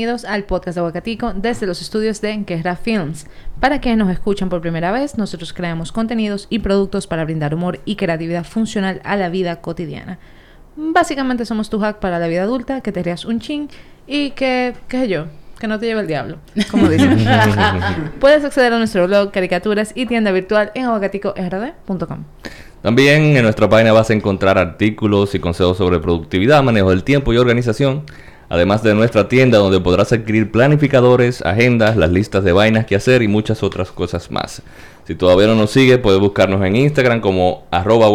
Bienvenidos al podcast de Aguacatico desde los estudios de Guerra Films. Para quienes nos escuchan por primera vez, nosotros creamos contenidos y productos para brindar humor y creatividad funcional a la vida cotidiana. Básicamente somos tu hack para la vida adulta, que te rías un chin y que, qué sé yo, que no te lleve el diablo, como dicen. Puedes acceder a nuestro blog, caricaturas y tienda virtual en aguacaticord.com. También en nuestra página vas a encontrar artículos y consejos sobre productividad, manejo del tiempo y organización. Además de nuestra tienda donde podrás adquirir planificadores, agendas, las listas de vainas que hacer y muchas otras cosas más. Si todavía no nos sigue, puedes buscarnos en Instagram como arroba.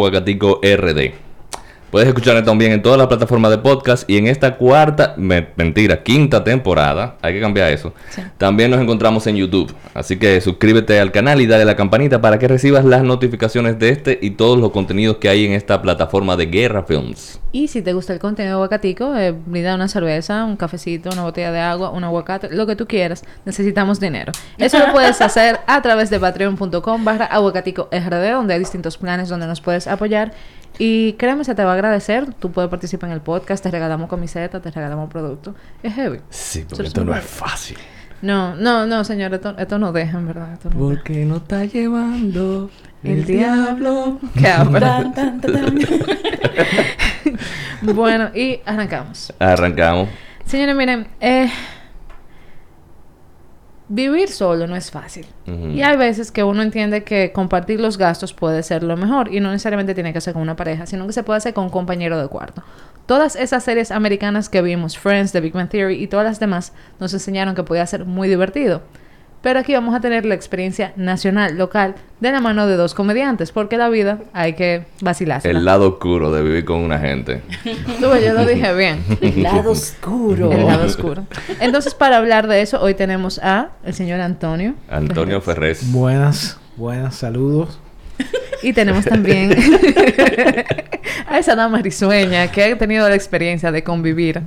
Puedes escucharnos también en todas las plataformas de podcast y en esta cuarta, me- mentira, quinta temporada, hay que cambiar eso. Sí. También nos encontramos en YouTube, así que suscríbete al canal y dale la campanita para que recibas las notificaciones de este y todos los contenidos que hay en esta plataforma de Guerra Films. Y si te gusta el contenido de Aguacatico, eh, brinda una cerveza, un cafecito, una botella de agua, un aguacate, lo que tú quieras. Necesitamos dinero. Eso lo puedes hacer a través de patreon.com barra aguacatico RD, donde hay distintos planes donde nos puedes apoyar. Y créeme, se te va a agradecer. Tú puedes participar en el podcast, te regalamos camiseta, te regalamos producto. Es heavy. Sí, porque esto no es fácil. No, no, no, señor, esto, esto no deja, en verdad. Esto no deja. Porque no está llevando El diablo. Tan, tan, tan, tan. Bueno, y arrancamos. Arrancamos. Señores, miren, eh, vivir solo no es fácil. Y hay veces que uno entiende que compartir los gastos puede ser lo mejor y no necesariamente tiene que ser con una pareja, sino que se puede hacer con un compañero de cuarto. Todas esas series americanas que vimos, Friends, The Big Bang Theory y todas las demás, nos enseñaron que podía ser muy divertido. Pero aquí vamos a tener la experiencia nacional, local, de la mano de dos comediantes, porque la vida hay que vacilarse. El lado oscuro de vivir con una gente. yo lo dije bien. El lado oscuro. El lado oscuro. Entonces, para hablar de eso, hoy tenemos a el señor Antonio. Antonio Ferrés. Buenas, buenas, saludos. Y tenemos también a esa dama risueña que ha tenido la experiencia de convivir.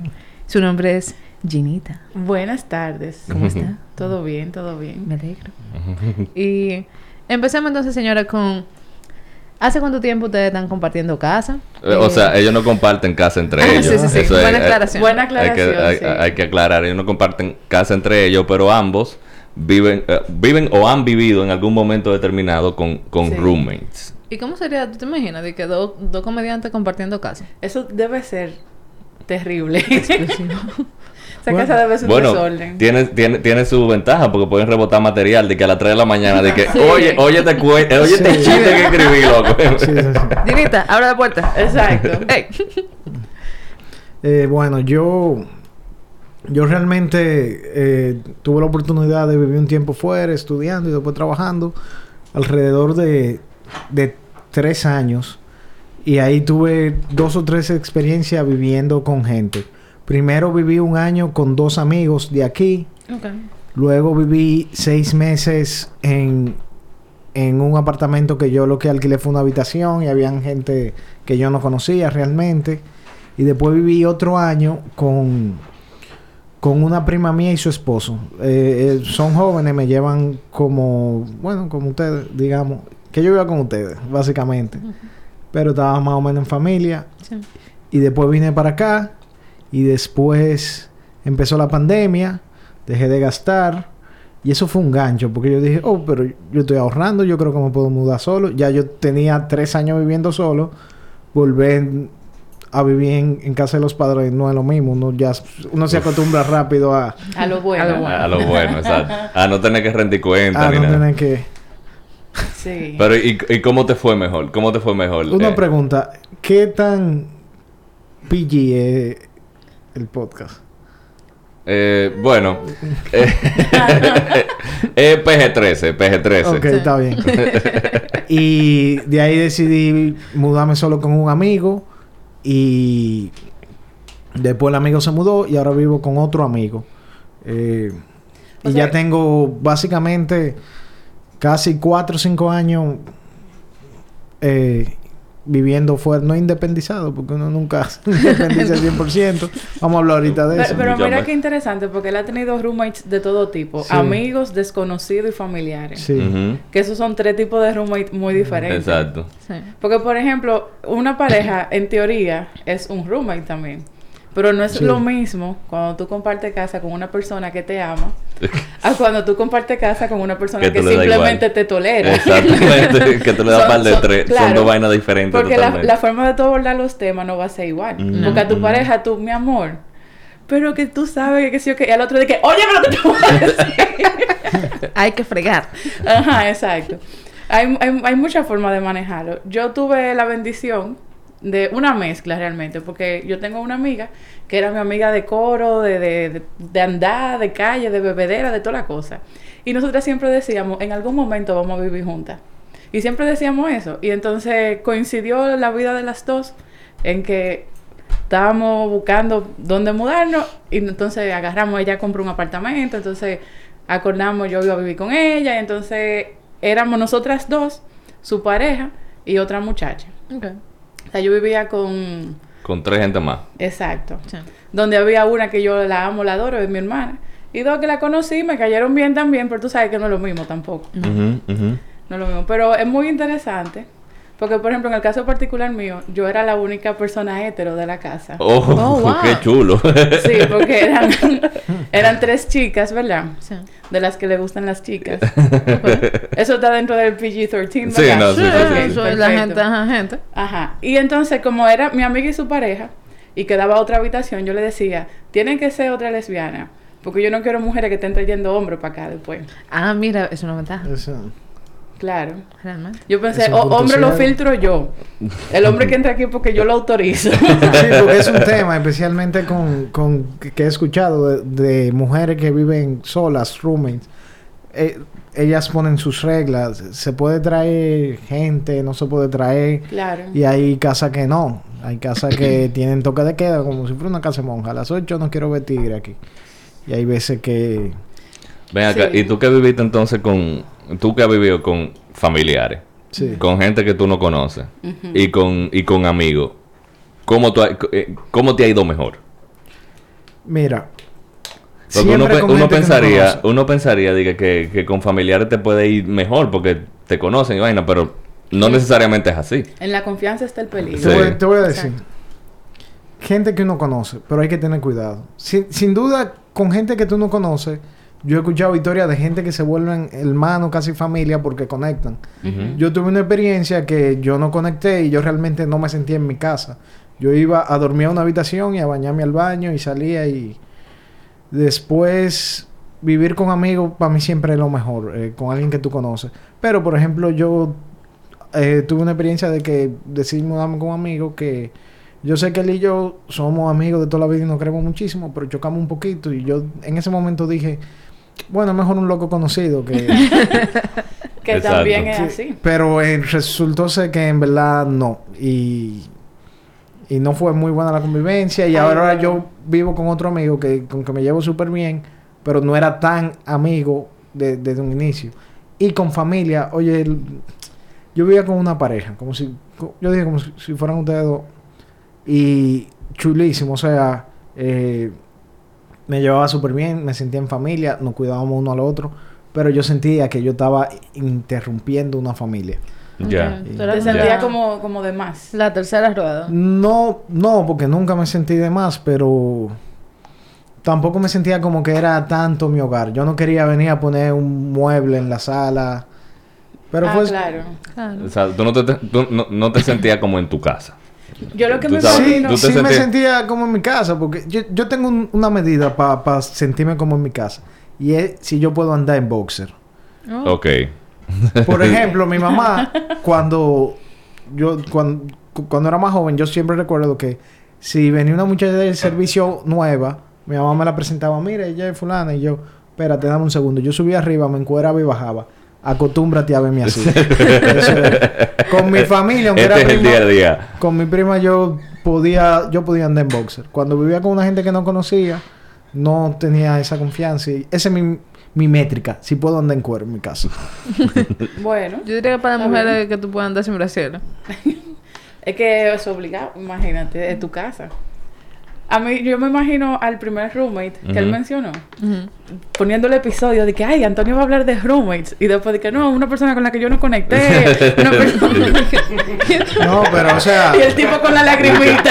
Su nombre es Ginita. Buenas tardes. ¿Cómo está? Todo bien, todo bien. Me alegro. Y empecemos entonces, señora, con... ¿Hace cuánto tiempo ustedes están compartiendo casa? Eh, O sea, ellos no comparten casa entre ellos. sí, sí, sí. Eso Buena eh, aclaración. Buena hay, que, aclaración, hay, sí. hay que aclarar. Ellos no comparten casa entre ellos, pero ambos viven, eh, viven o han vivido en algún momento determinado con, con Sí. roommates. ¿Y cómo sería, tú te imaginas, de que dos dos comediantes compartiendo casa? Eso debe ser terrible. Esa Bueno. casa debe ser un Bueno, desorden. tiene, tiene, tiene su ventaja porque pueden rebotar material de que a las 3 de la mañana, de que, Sí. oye, oye, te oye, este Sí. chiste que escribí, loco. Sí, sí, sí. Ginita, abre la puerta. Exacto. Eh, bueno, yo, yo realmente eh, tuve la oportunidad de vivir un tiempo fuera, estudiando y después trabajando, alrededor de, de tres años. Y ahí tuve dos o tres experiencias viviendo con gente. Primero viví un año con dos amigos de aquí. Luego viví seis meses en, en un apartamento que yo lo que alquilé fue una habitación y habían gente que yo no conocía realmente. Y después viví otro año con, con una prima mía y su esposo. Eh, eh, son jóvenes, me llevan como, bueno, como ustedes, digamos, que yo vivía con ustedes, básicamente. Pero estaba más o menos en familia. Sí. Y después vine para acá. Y después empezó la pandemia. Dejé de gastar. Y eso fue un gancho. Porque yo dije, oh, pero yo estoy ahorrando. Yo creo que me puedo mudar solo. Ya yo tenía tres años viviendo solo. Volver a vivir en, en casa de los padres no es lo mismo. Uno, ya, uno se acostumbra rápido a, A lo bueno. A lo bueno. A lo bueno, exacto. A no tener que rendir cuenta a ni no nada. tener que... Sí. Pero, ¿y, ¿y cómo te fue mejor? ¿Cómo te fue mejor? Una Eh, pregunta. ¿Qué tan PG es el podcast? Eh, bueno, eh, eh, PG-13, PG-13. Ok, está bien. y de ahí decidí mudarme solo con un amigo. Y después el amigo se mudó y ahora vivo con otro amigo. Eh, y sea- ya tengo básicamente casi cuatro o cinco años eh, viviendo fuera, no independizado, porque uno nunca se independiza al 100%. Vamos a hablar ahorita de eso. pero mira qué interesante, porque él ha tenido roommates de todo tipo. Sí. Amigos, desconocidos y familiares. Sí. Que esos son tres tipos de roommates muy diferentes. Exacto. Sí. Porque, por ejemplo, una pareja, en teoría, es un roommate también. Pero no es Sí. lo mismo cuando tú compartes casa con una persona que te ama a cuando tú compartes casa con una persona Que tú simplemente te tolera. Exactamente, que tú le das par de son- tres. Son dos vainas diferentes Porque la, forma de tú abordar los temas no va a ser igual. Mm. Porque a tu pareja, tú, mi amor, pero que tú sabes que, que sí o que, y al otro de que, oye, pero que te voy a decir. Hay que fregar. Ajá, exacto. Hay, hay, hay muchas formas de manejarlo. Yo tuve la bendición de una mezcla realmente, porque yo tengo una amiga que era mi amiga de coro, de, de, de, andar, de calle, de bebedera, de toda la cosa. Y nosotras siempre decíamos, en algún momento vamos a vivir juntas. Y siempre decíamos eso. Y entonces coincidió la vida de las dos en que estábamos buscando dónde mudarnos y entonces agarramos, ella compró un apartamento, entonces acordamos, yo iba a vivir con ella, y entonces éramos nosotras dos, su pareja y otra muchacha. O sea, yo vivía con... Con tres gente más. Exacto. Sí. Donde había una que yo la amo, la adoro, es mi hermana. Y dos que la conocí, me cayeron bien también, pero tú sabes que no es lo mismo tampoco. No es lo mismo. Pero es muy interesante. Porque, por ejemplo, en el caso particular mío, yo era la única persona hetero de la casa. Oh, Oh, wow. qué chulo. Sí, porque eran, eran tres chicas, ¿verdad? Sí. De las que le gustan las chicas. Eso está dentro del PG-13, Sí, ¿verdad? no, sí, sí, Sí, sí, eso es la gente, ajá, gente. Ajá. Y entonces, como era mi amiga y su pareja, y quedaba otra habitación, yo le decía, tienen que ser otra lesbiana. Porque yo no quiero mujeres que estén trayendo hombres para acá después. Ah, mira, es una ventaja. Eso. Claro. Realmente. Yo pensé, Es un "O- punto hombre lo ciego". filtro yo. El hombre que entra aquí porque yo lo autorizo. Sí, porque es un tema, especialmente con, con que he escuchado de, de mujeres que viven solas, roommates. Eh, ellas ponen sus reglas. Se puede traer gente, no se puede traer. claro. Y hay casas que no. Hay casas que tienen toque de queda, como si fuera una casa de monja. A las 8 no quiero ver tigre aquí. Y hay veces que... Ven acá, Sí. ¿y tú qué viviste entonces con... Tú que has vivido con familiares? Sí. Con gente que tú no conoces. Y con, y con amigos. ¿Cómo, tú eh, ¿Cómo te ha ido mejor? Mira. Porque uno, siempre pe- con uno gente que no pensaría, conoce. uno pensaría diga, que, que con familiares te puede ir mejor porque te conocen y vaina, pero no necesariamente es así. En la confianza está el peligro. Te, voy, te voy a decir. Exacto. Gente que uno conoce, pero hay que tener cuidado. Sin, sin duda, con gente que tú no conoces, yo he escuchado historias de gente que se vuelven hermanos, casi familia, porque conectan. Yo tuve una experiencia que yo no conecté y yo realmente no me sentía en mi casa. Yo iba a dormir a una habitación y a bañarme al baño y salía y después vivir con amigos para mí siempre es lo mejor, eh, con alguien que tú conoces. Pero por ejemplo yo eh, tuve una experiencia de que decidí mudarme con un amigo que yo sé que él y yo somos amigos de toda la vida y nos queremos muchísimo, pero chocamos un poquito y yo en ese momento dije, bueno, mejor un loco conocido que... Que Exacto. también es Sí, así. Pero eh, resultó ser que en verdad no. Y, y no fue muy buena la convivencia. Y Ay, ahora yo vivo con otro amigo que con que me llevo súper bien, pero no era tan amigo de- desde un inicio. Y con familia, oye, el- yo vivía con una pareja, como si, yo dije como si, si fueran ustedes dos. Y chulísimo, o sea, eh, me llevaba súper bien, me sentía en familia, nos cuidábamos uno al otro, pero yo sentía que yo estaba interrumpiendo una familia. Ya. Te sentía como, como de más. La tercera rueda. No, no, porque nunca me sentí de más, pero tampoco me sentía como que era tanto mi hogar. Yo no quería venir a poner un mueble en la sala. Pero ah, fue claro. Claro. O sea, tú no te, tú no, no te sentías como en tu casa. Yo lo que me Sí, sí sentía como en mi casa, porque yo, yo tengo un- una medida para sentirme como en mi casa. Y es si yo puedo andar en boxer. Oh. Ok. Por ejemplo, mi mamá, cuando yo cuando, cuando era más joven, yo siempre recuerdo que si venía una muchacha del servicio nueva, mi mamá me la presentaba, mira, ella es fulana, y yo, espérate, dame un segundo. Yo subía arriba, me encueraba y bajaba. Acostúmbrate a verme así. Es. Con mi familia, aunque Este era es el prima, día a día. con mi prima yo podía, yo podía andar en boxer. Cuando vivía con una gente que no conocía, no tenía esa confianza. Y esa es mi, mi métrica. Si puedo andar en cuero en mi casa. Bueno, Yo diría que para mujeres bien. que tú puedas andar sin brasier. es que es obligado, imagínate, es tu casa. A mí, yo me imagino al primer roommate que él mencionó, Ujú. poniendo el episodio de que, ay, Antonio va a hablar de roommates. Y después de que, no, una persona con la que yo no conecté. una persona- No, pero o sea, y el tipo con la lagrimita.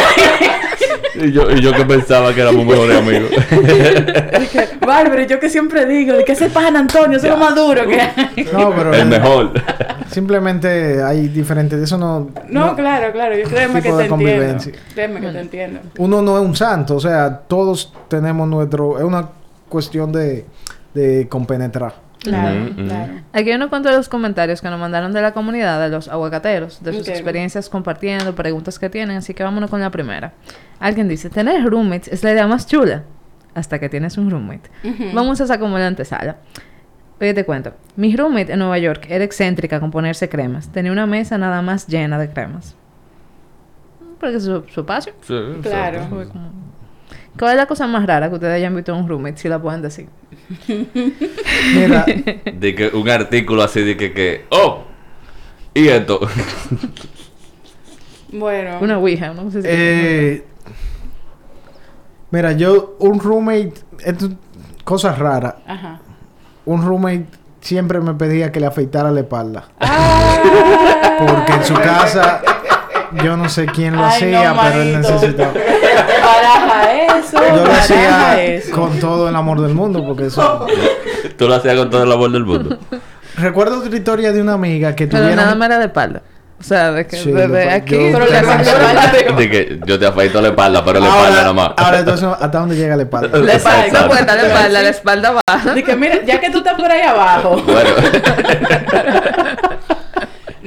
Y yo, y yo que pensaba que éramos mejores amigos. Dije, Bárbara, yo que siempre digo, de que ese pan Antonio, eso es lo más duro que hay. no, pero El mejor. Simplemente hay diferentes, eso no, No, claro, claro, yo créeme que te entiendo. Créeme que te entiendo. uno no es un santo, o sea, todos tenemos nuestro, es una cuestión de, de compenetrar. Claro, claro. Aquí hay unos cuantos de los comentarios que nos mandaron de la comunidad, de los aguacateros, de sus experiencias compartiendo, preguntas que tienen, así que vámonos con la primera. Alguien dice, tener roommates es la idea más chula, hasta que tienes un roommate. Vamos a esa como la antesala. Oye, te cuento. Mi roommate en Nueva York era excéntrica con ponerse cremas. Tenía una mesa nada más llena de cremas. Porque es su, su espacio. Sí, Claro. exacto. ¿Cuál es la cosa más rara que ustedes hayan visto en un roommate? Si la pueden decir. Mira, De que un artículo así de que, que oh, y esto. Bueno. Una ouija, no sé si... eh, mira, yo, un roommate, esto es cosas raras. Ajá. Un roommate siempre me pedía que le afeitara la espalda. Ah. Porque en su casa, yo no sé quién lo Ay, hacía, no, pero él necesitaba. Baraja eso. Yo lo hacía eso. con todo el amor del mundo, porque eso... Tú lo hacías con todo el amor del mundo. Recuerdo otra historia de una amiga que Pero tuvieron... nada más era de espalda. O sea, de que Sí, desde aquí... yo- Pero Pero la de- De que yo te afeito la espalda, pero la espalda nada más. ahora entonces, ¿hasta dónde llega la espalda? La espalda, no cuenta la espalda, la espalda baja. De que mira, ya que tú estás por ahí abajo, Bueno,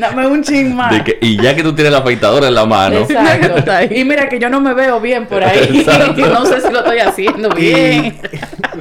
dame un ching más. de que, y ya que tú tienes la afeitadora en la mano, Exacto. Y mira que yo no me veo bien por ahí. Exacto. no sé si lo estoy haciendo bien.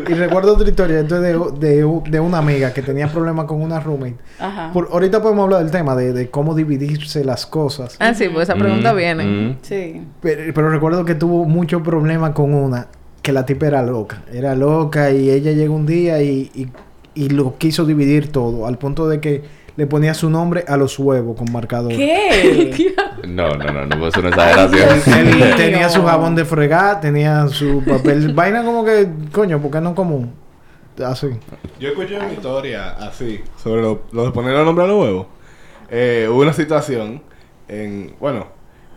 Y, y recuerdo otra historia entonces de, de, de una amiga que tenía problemas con una roommate. Ajá. Por- ahorita podemos hablar del tema de, de cómo dividirse las cosas. Ah, sí, pues esa pregunta Mm, viene. mm. Sí. Pero, pero recuerdo que tuvo mucho problema con una, que la tipa era loca. Era loca y ella llegó un día y, y, y lo quiso dividir todo, al punto de que le ponía su nombre a los huevos con marcador. ¿Qué? No, no, no, no puede ser una exageración. Él tenía su jabón de fregar, tenía su papel, vaina como que, coño, porque no común. Así. Yo escuché una historia así, sobre lo, lo de poner el nombre a los huevos. Eh, hubo una situación en... Bueno,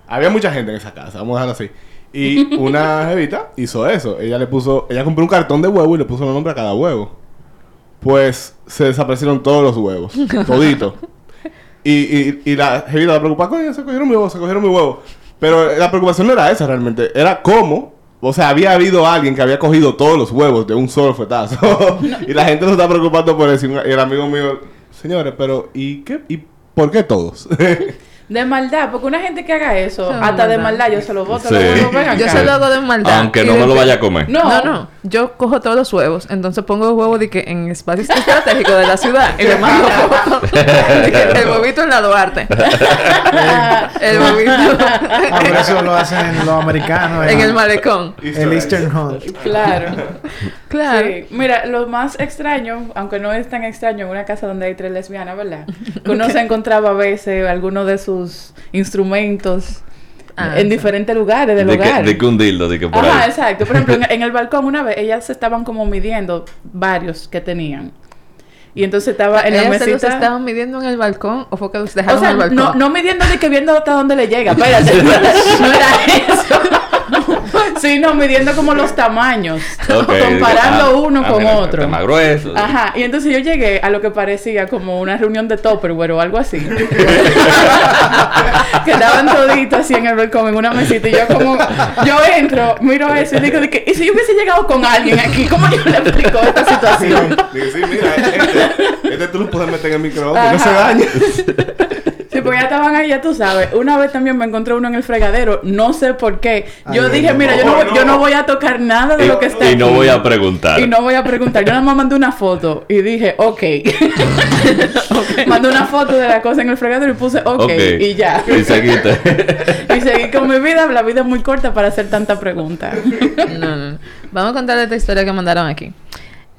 había mucha gente en esa casa, vamos a dejarlo así. Y una jevita hizo eso. Ella le puso... Ella compró un cartón de huevo y le puso el nombre a cada huevo. Pues se desaparecieron todos los huevos. Todito. Y, y, y la jevita la preocupa, coño, se cogieron mi huevo, se cogieron mi huevo. Pero la preocupación no era esa realmente. Era cómo... O sea, había habido alguien que había cogido todos los huevos de un solo fetazo. y la gente no está preocupando por eso. Y el amigo mío, señores, pero ¿y qué? ¿Y por qué todos? De maldad, porque una gente que haga eso, Eso es hasta de maldad. yo se lo. Sí. ven Yo se lo hago de maldad. Aunque no me lo vaya a comer. No. No, no. Yo cojo todos los huevos, entonces pongo los huevos de que en espacios estratégicos de la ciudad y le mando el huevito en la Duarte. el huevito Ah, pero eso lo hacen los americanos. en el malecón. El Eastern Hunt. Claro. Claro. Sí. Mira, lo más extraño, aunque no es tan extraño en una casa donde hay tres lesbianas, ¿verdad? Que uno se encontraba a veces algunos de sus instrumentos Ah, en sí. diferentes lugares del De que, hogar. de que un dildo, de que por Ajá, ahí. exacto. Por ejemplo, en, en el balcón una vez ellas se estaban como midiendo varios que tenían. Y entonces estaba en la ¿Ellas se los mesita. estaban midiendo en el balcón o fue que los dejaron O sea, en el balcón? no, no midiendo de que viendo hasta dónde le llega, espérate, no era eso. Sino midiendo como los tamaños, Ok, de que, comparando ah, uno ah, con mira, otro. más grueso. Ajá, y entonces yo llegué a lo que parecía como una reunión de Tupperware o algo así. Quedaban toditos así en el balcón, en una mesita, y yo como, yo entro, miro eso y digo, de que, ¿y si yo hubiese llegado con alguien aquí? ¿Cómo yo le explico esta situación? Digo, sí, mira, este, este tú lo puedes meter en el microondas, no se daña. Pues ya estaban ahí, ya tú sabes. Una vez también me encontré uno en el fregadero, no sé por qué. Yo Ay, dije, no. mira, yo no, voy- yo no voy a tocar nada de lo que está Y no voy a preguntar. Y no voy a preguntar. Yo nada más mandé una foto y dije, ok. mandé una foto de la cosa en el fregadero y puse ok, Ok. y ya. Y seguiste. y seguí con mi vida. La vida es muy corta para hacer tanta pregunta. No, no, no. Vamos a contarle esta historia que mandaron aquí.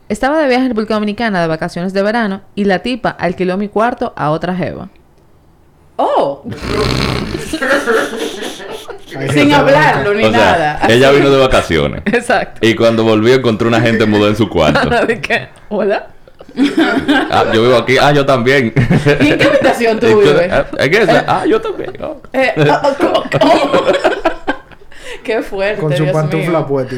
Estaba de viaje en República Dominicana de vacaciones de verano y la tipa alquiló mi cuarto a otra jeva. Oh. Sin hablarlo ni O sea, nada. ella vino de vacaciones. Exacto. Y cuando volvió encontró una gente mudó en su cuarto. de que, hola. Ah, yo vivo aquí. Ah, yo también. ¿Y en qué habitación tú ¿Y vives? ah, ¿En esa? Ah, yo también. Oh. Eh, ¿cómo? cómo? Qué fuerte. Con su Dios pantufla puesta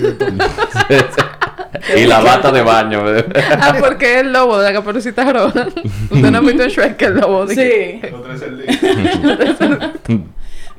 y la bata de baño. Ah, porque es el lobo de la caperucita roja. Usted no ha visto en Shrek que el lobo de que- Sí.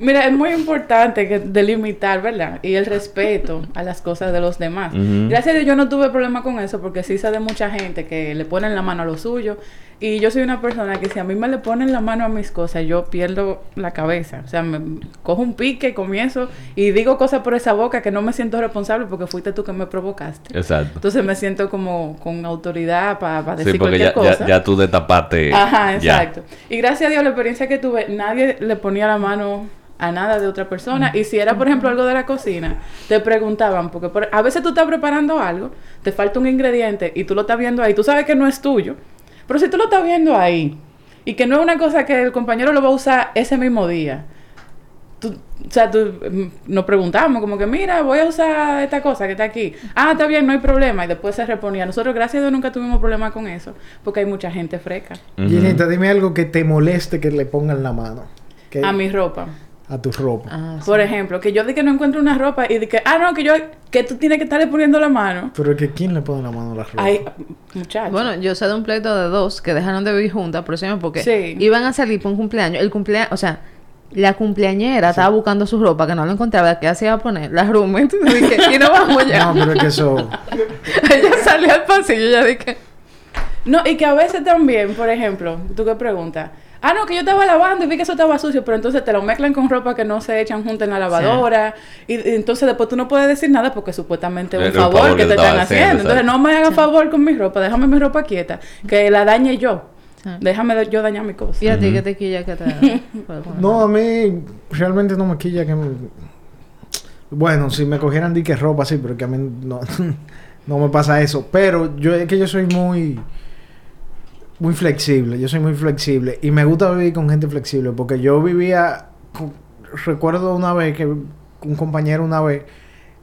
Mira, es muy importante que delimitar, ¿verdad? Y el respeto a las cosas de los demás. Gracias a Dios yo no tuve problema con eso porque sí sé de mucha gente que le ponen la mano a lo suyo. Y yo soy una persona que si a mí me le ponen la mano a mis cosas, yo pierdo la cabeza. O sea, me cojo un pique, comienzo y digo cosas por esa boca que no me siento responsable porque fuiste tú que me provocaste. Exacto. Entonces me siento como con autoridad para decir Sí, porque cualquier ya, cosa. ya, ya tú destapaste. Ajá, ya. exacto. Y gracias a Dios, la experiencia que tuve, nadie le ponía la mano a nada de otra persona. Y si era, por ejemplo, algo de la cocina, te preguntaban, porque por- a veces tú estás preparando algo, te falta un ingrediente y tú lo estás viendo ahí, tú sabes que no es tuyo. Pero si tú lo estás viendo ahí y que no es una cosa que el compañero lo va a usar ese mismo día, tú, o sea, tú, mm, nos preguntamos como que, mira, voy a usar esta cosa que está aquí. Ah, está bien, no hay problema. Y después se reponía. Nosotros, gracias a Dios, nunca tuvimos problema con eso, porque hay mucha gente freca. Ujú. Ginita, dime algo que te moleste que le pongan la mano. Que- A mi ropa. A tu ropa. Ah, sí. Por ejemplo, que yo de que no encuentro una ropa y de que, ah, no, que yo, que tú tienes que estarle poniendo la mano. Pero es que ¿quién le pone la mano a la ropa? Ay, muchachos. Bueno, yo sé de un pleito de dos que dejaron de vivir juntas, por ejemplo, porque Sí. iban a salir por un cumpleaños. El cumpleaños, o sea, la cumpleañera estaba buscando su ropa que no la encontraba, ¿qué hacía poner? La roommate. Y dije, y no vamos ya. No, pero es que eso... ella salió al pasillo y ella dije, No, y que a veces también, por ejemplo, tú qué preguntas. Ah, no, que yo estaba lavando y vi que eso estaba sucio, pero entonces te lo mezclan con ropa que no se echan juntas en la lavadora. Y, y entonces después tú no puedes decir nada porque supuestamente es un favor, favor que que te están haciendo. haciendo, Entonces no me hagas favor con mi ropa, déjame mi ropa quieta, que la dañe yo. Sí. Déjame de- yo dañar mi cosa. ¿y a ti qué te quilla que te? No, a mí realmente no me quilla que... me- Bueno, si me cogieran dique ropa, sí, pero que a mí no, no me pasa eso. Pero yo es que yo soy muy... Muy flexible. Yo soy muy flexible. Y me gusta vivir con gente flexible. Porque yo vivía... con- recuerdo una vez que... Un compañero una vez...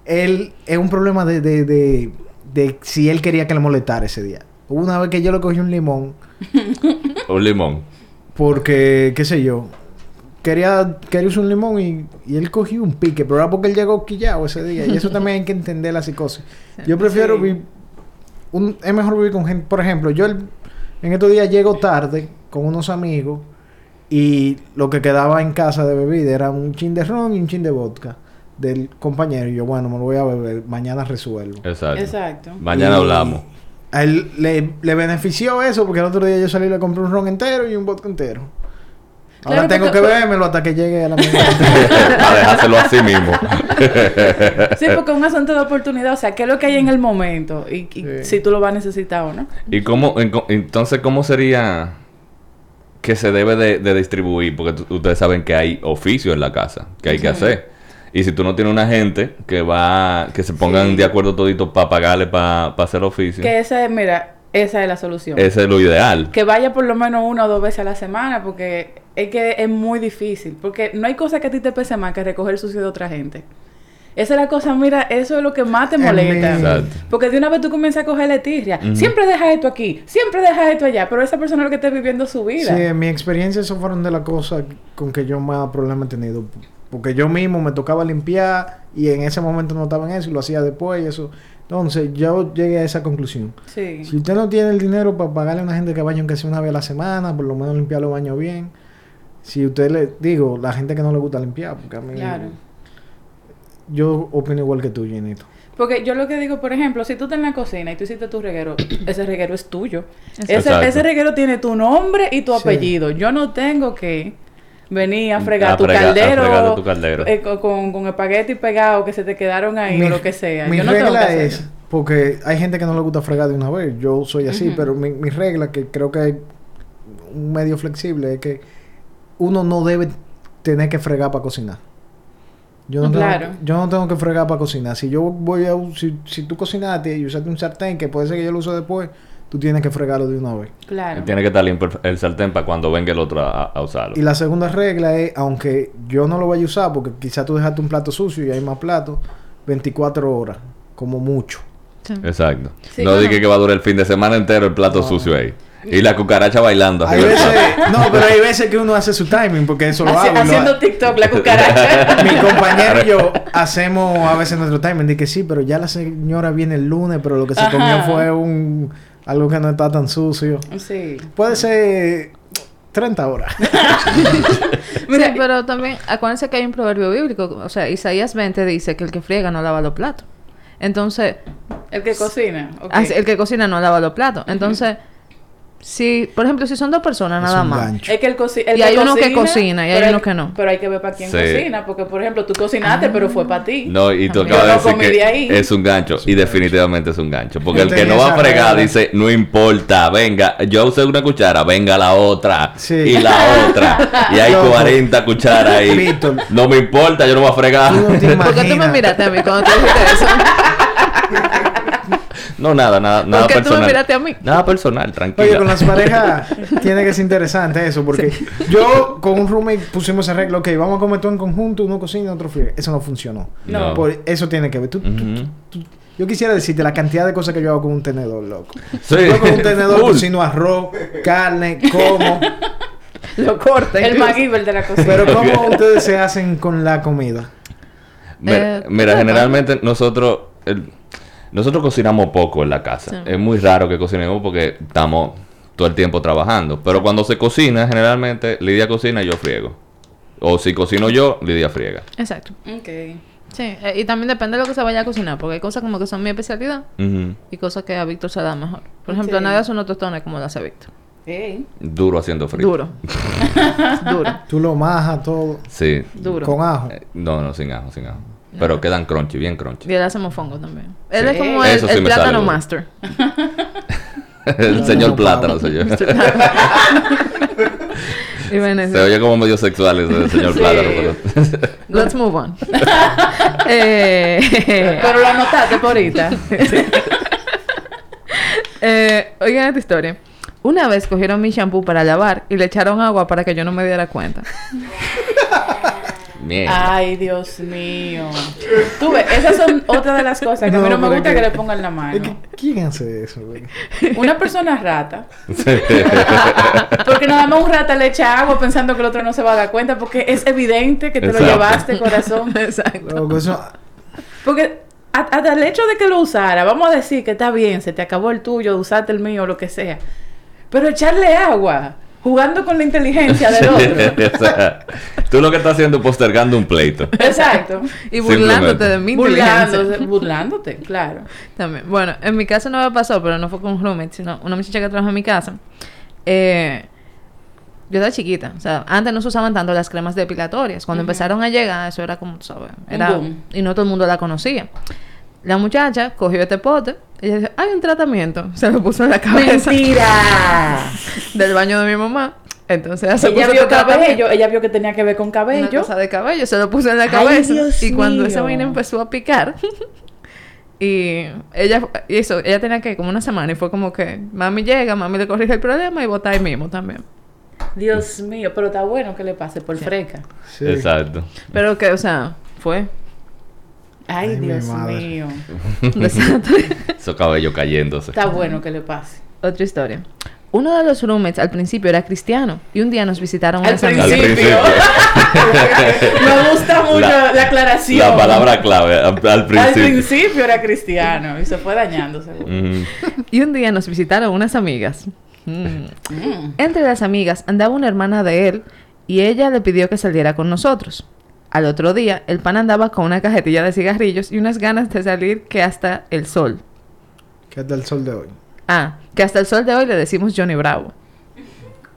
Él... Es un problema de... De, de, de si él quería que le molestara ese día. Hubo Una vez que yo le cogí un limón... Un limón. Porque, qué sé yo, quería, quería usar un limón y, y él cogió un pique, pero era porque él llegó quillado ese día. Y eso también hay que entender la psicosis. Yo prefiero Sí. vivir... un- es mejor vivir con gente... Por ejemplo, yo el- en estos días llego tarde con unos amigos y lo que quedaba en casa de bebida era un chin de ron y un chin de vodka del compañero. Y yo, bueno, me lo voy a beber, mañana resuelvo. Exacto. Exacto. Mañana Y hablamos. A él le, le benefició eso porque el otro día yo salí y le compré un ron entero y un vodka entero. Ahora Claro, tengo porque- que bebérmelo hasta que llegue a la mañana. Para dejárselo así mismo. Sí, porque es un asunto de oportunidad. O sea, ¿qué es lo que hay en el momento? Y, y Sí. si tú lo vas a necesitar o no. ¿Y cómo, en- entonces, cómo sería que se debe de, de distribuir? Porque ustedes saben que hay oficios en la casa que hay que hacer. Y si tú no tienes una gente que va, que se pongan Sí. de acuerdo toditos para pagarle para hacer oficio, Que esa es, mira, esa es la solución. ese es lo ideal. Que vaya por lo menos una o dos veces a la semana, porque es que es muy difícil. Porque no hay cosa que a ti te pese más que recoger el sucio de otra gente. Esa es la cosa, mira, eso es lo que más te molesta. Exacto. Porque de una vez tú comienzas a coger tirria. Ujú. Siempre dejas esto aquí, siempre dejas esto allá, pero esa persona es lo que está viviendo su vida. sí, en mi experiencia, eso fueron de las cosas con que yo más problemas he tenido. Porque yo mismo me tocaba limpiar y en ese momento no estaba en eso y lo hacía después y eso. Entonces, yo llegué a esa conclusión. Sí. Si usted no tiene el dinero para pagarle a una gente que vaya aunque sea una vez a la semana, por lo menos limpiar los baños bien. Si usted le digo, la gente que no le gusta limpiar, porque a mí Claro. yo opino igual que tú, Jenito. Porque yo lo que digo, por ejemplo, si tú estás en la cocina y tú hiciste tu reguero, ese reguero es tuyo. Ese, ese reguero tiene tu nombre y tu Sí. apellido. Yo no tengo que venir a A fregar tu a caldero, fregar tu caldero. eh, co- con, con espagueti pegado que se te quedaron ahí o lo que sea. Mi Yo no tengo que regla es, porque hay gente que no le gusta fregar de una vez, yo soy así, pero mi, mi regla, que creo que es un medio flexible, es que uno no debe tener que fregar para cocinar. Yo no, Claro. tengo, yo no tengo que fregar para cocinar. Si yo voy a... Si, si tú cocinaste y usaste un sartén, que puede ser que yo lo use después, tú tienes que fregarlo de una vez. Claro. Tiene que estar limpio el- sartén para cuando venga el otro a, a usarlo. Y la segunda regla es, aunque yo no lo vaya a usar, porque quizás tú dejaste un plato sucio y hay más platos, 24 horas, como mucho. Sí. Exacto. Sí, no no, dije que va a durar el fin de semana entero el plato sucio ahí. Y la cucaracha bailando. Hay veces, no, pero hay veces que uno hace su timing, porque eso lo Haci- hago. lo haciendo ha- TikTok, la cucaracha. Mi compañero y yo hacemos a veces nuestro timing. Dije, sí, pero ya la señora viene el lunes, pero lo que se Ajá. comió fue un algo que no está tan sucio. sí. Puede ser 30 horas. Mira, sí, pero también acuérdense que hay un proverbio bíblico. O sea, Isaías 20 dice que el que friega no lava los platos. Entonces, el que cocina. así- el que cocina no lava los platos. Entonces, si, por ejemplo, si son dos personas Es nada un más. gancho. Es que el, coci- el Y que hay uno que cocina y hay uno que no. Pero hay que ver para quién Sí. cocina, porque por ejemplo tú cocinaste, pero fue para ti. No, y tú acabas de decir que de es un gancho. Y definitivamente es un gancho. Porque el que no va a fregar regla. dice, no importa, venga, yo usé una cuchara, venga la otra. Sí. Y la otra. Y hay Loco. 40 cucharas ahí. Víctor. No me importa, yo no voy a fregar. No te ¿Por qué tú me miraste a mí cuando tú dijiste eso? No, nada, nada, nada qué tú me personal. miraste a mí? Nada personal, tranquila. Oye, con las parejas tiene que ser interesante eso, porque yo con un roommate pusimos arreglo, ok, vamos a comer todo en conjunto, uno cocina, otro frío. Eso no funcionó. No. Por eso tiene que ver. Tú- tú- Ujú. tú- yo quisiera decirte la cantidad de cosas que yo hago con un tenedor, loco. Sí. Yo con un tenedor Full. cocino arroz, carne, como. Lo corta. El. MacGyver de la cocina. Pero ¿cómo ustedes se hacen con la comida? Mira, Eh, mira, ¿qué generalmente nosotros el- nosotros cocinamos poco en la casa. Sí. Es muy raro que cocinemos porque estamos todo el tiempo trabajando. Pero cuando se cocina, generalmente Lidia cocina y yo friego. O si cocino yo, Lidia friega. Exacto. Ok. Sí, eh, y también depende de lo que se vaya a cocinar, porque hay cosas como que son mi especialidad y cosas que a Víctor se da mejor. Por ejemplo, Sí. nadie hace unos tostones como lo hace Víctor. Ey. Duro haciendo frío. Duro. Duro. Tú lo majas todo Sí. Duro. con ajo. Eh, No, no, sin ajo, sin ajo. Pero quedan crunchy, bien crunchy. Y él hace mofongo también. Él Sí. es como el, Eso sí el me sale plátano master. El señor No, plátano soy yo. Y bueno, Se oye como medio sexual ese del señor Sí. plátano. pero- let's move on. eh, Pero lo anotaste por ahorita. eh, oigan esta historia. Una vez cogieron mi shampoo para lavar y le echaron agua para que yo no me diera cuenta. Mierda. Ay, Dios mío. Tú ves, esas son otra de las cosas que a mí no me gusta que le pongan la Es mano. que, ¿Quién hace eso, güey? Una persona rata. Porque nada más un rata le echa agua pensando que el otro no se va a dar cuenta porque es evidente que te Exacto. lo llevaste, corazón. Exacto. Eso- Porque hasta el hecho de que lo usara, vamos a decir que está bien, se te acabó el tuyo, usaste el mío, lo que sea. Pero echarle agua, jugando con la inteligencia del otro. O sea, tú lo que estás haciendo es postergando un pleito. Exacto. Y burlándote de mi inteligencia. Burlándose, burlándote, claro. También. Bueno, en mi caso no me pasó, pero no fue con un roommate, sino una muchacha que trabaja en mi casa. Eh, yo era chiquita. O sea, antes no se usaban tanto las cremas depilatorias. Cuando empezaron a llegar, eso era como, tú sabes, era... boom. Y no todo el mundo la conocía. La muchacha cogió este pote. Ella dijo, hay un tratamiento. Se lo puso en la cabeza ¡Mentira! del baño de mi mamá. Entonces ella se ella puso vio cabello, ella vio que tenía que ver con Una cabello. cosa de cabello, se lo puso en la Ay, cabeza. Dios y cuando mío. esa vaina empezó a picar, y ella hizo, ella tenía que como una semana y fue como que mami llega, mami le corrige el problema y vota ahí mismo también. Dios mío, pero está bueno que le pase por freca. sí. Exacto. Pero que, o sea, fue Ay, Dios mío. Esos cabellos cayéndose. Está bueno que le pase. Otra historia. Uno de los roommates al principio era cristiano y un día nos visitaron Al unas Al amigas. principio. Me gusta mucho la, La- aclaración. La palabra clave al, al Al principio. principio era cristiano y se fue dañando, seguro. Ujú. Y un día nos visitaron unas amigas. Mm. Mm. Entre las amigas andaba una hermana de él y ella le pidió que saliera con nosotros. Al otro día, el pan andaba con una cajetilla de cigarrillos y unas ganas de salir que hasta el sol. Que es del sol de hoy. Ah, que hasta el sol de hoy le decimos Johnny Bravo.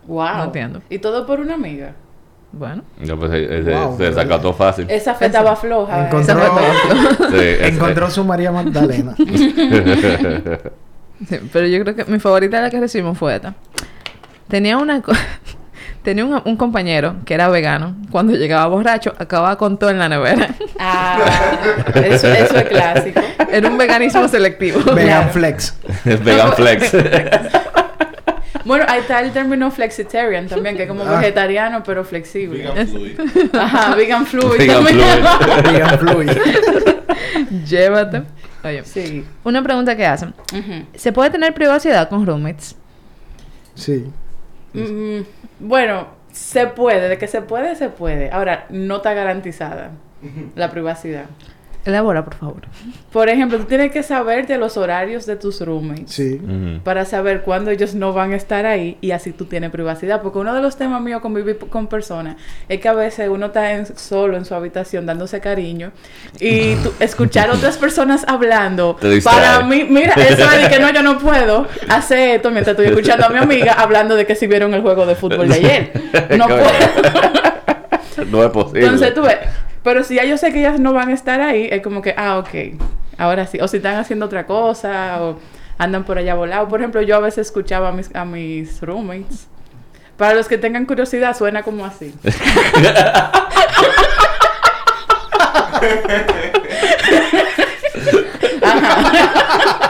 Wow. No entiendo. Y todo por una amiga. Bueno, Ya, pues, eh, se, Wow, se fácil. Esa fe estaba floja. ¿eh? Encontró, Esa fue Sí, encontró su María Magdalena. sí, pero yo creo que mi favorita de la que recibimos fue esta. Tenía una, co- Tenía un, un compañero que era vegano. Cuando llegaba borracho, acababa con todo en la nevera. Ah, eso, eso es clásico. Era un veganismo selectivo. Vegan. Flex. Es vegan flex. Bueno, ahí está el término flexitarian también, que es como Ah. vegetariano pero flexible. Vegan fluid. Ajá, vegan fluid Vegan también. fluid. Vegan Fluid. Llévate. Oye, Sí. una pregunta que hacen. ¿Se puede tener privacidad con roommates? Sí. Mm, bueno, se puede, de que se puede, se puede. Ahora, no está garantizada la privacidad. Elabora, por favor. Por ejemplo, tú tienes que saberte los horarios de tus roommates. Sí. Para saber cuándo ellos no van a estar ahí y así tú tienes privacidad. Porque uno de los temas míos con vivir con personas es que a veces uno está en- solo en su habitación dándose cariño y tú- escuchar otras personas hablando. Para mí, mira, eso es de que no, yo no puedo hacer esto mientras estoy escuchando a mi amiga hablando de que si vieron el juego de fútbol de ayer. No puedo. No es posible. Entonces tú ves, pero si ya yo sé que ellas no van a estar ahí, es como que, ah, ok, ahora sí. O si están haciendo otra cosa, o andan por allá volados. Por ejemplo, yo a veces escuchaba a mis, a mis roommates. Para los que tengan curiosidad, suena como así.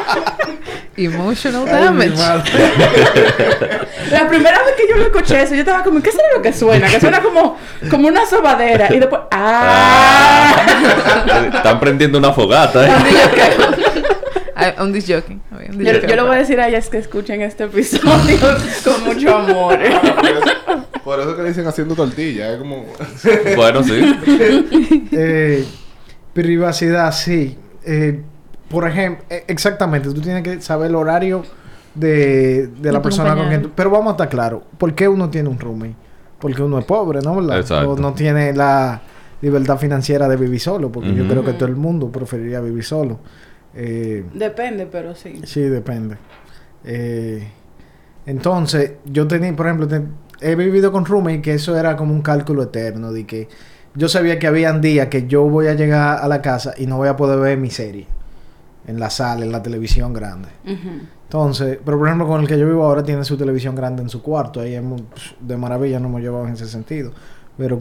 Emotional damage. La primera vez que yo lo escuché eso, yo estaba como, ¿qué será lo que suena? Que suena como, como una sobadera. Y después, ¡ah! Ah. Están prendiendo una fogata. ¿eh? I- I'm just joking. I'm just Yo, joking. yo le voy a decir a ellas que escuchen este episodio con mucho amor. Por eso que le dicen haciendo tortilla. Es como. Bueno, sí. Eh, privacidad, sí. Eh, por ejemplo, eh, exactamente, tú tienes que saber el horario de, de la persona con quien tú... Pero vamos a estar claros, ¿por qué uno tiene un roommate? Porque uno es pobre, ¿no? ¿Verdad? Exacto. O no tiene la libertad financiera de vivir solo, porque yo creo que todo el mundo preferiría vivir solo. Eh, Depende, pero sí. Sí, depende. Eh, entonces, yo tenía, por ejemplo, te- he vivido con roommate que eso era como un cálculo eterno, de que yo sabía que habían días que yo voy a llegar a la casa y no voy a poder ver mi serie en la sala, en la televisión grande. Entonces, pero por ejemplo, con el que yo vivo ahora tiene su televisión grande en su cuarto, ahí hemos- pf, de maravilla nos hemos llevado en ese sentido. Pero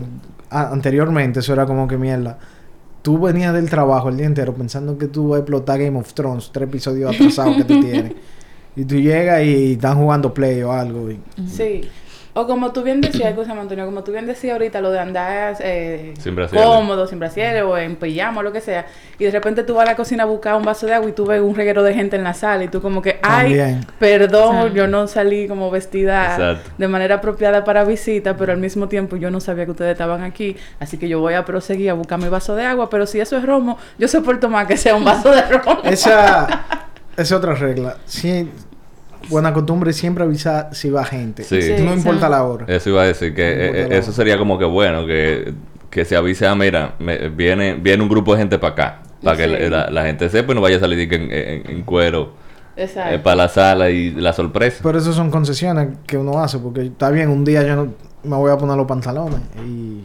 a- anteriormente eso era como que mierda. Tú venías del trabajo el día entero pensando que tú vas a explotar Game of Thrones, tres episodios atrasados que tú tienes. Y tú llegas y están jugando play o algo. y- Sí. O como tú bien decías, cosa Antonio, como tú bien decías ahorita, lo de andar eh, Sin cómodo, sin brasieres o en pijama o lo que sea, y de repente tú vas a la cocina a buscar un vaso de agua y tú ves un reguero de gente en la sala y tú como que, ay, También. perdón, yo no salí como vestida Exacto. de manera apropiada para visita, pero al mismo tiempo yo no sabía que ustedes estaban aquí, así que yo voy a proseguir a buscar mi vaso de agua, pero si eso es romo, yo soporto más que sea un vaso de romo. Esa es otra regla. Sí, buena costumbre siempre avisar si va gente. Sí. Sí. No importa la hora. Eso iba a decir que No eh, eh, eso sería como que bueno, que, que se avise, ah, mira, me- viene, viene un grupo de gente para acá. Para que la, la gente sepa y no vaya a salir en, en- en cuero Exacto. para la sala y la sorpresa. Pero eso son concesiones que uno hace, porque está bien, un día yo no me voy a poner los pantalones y...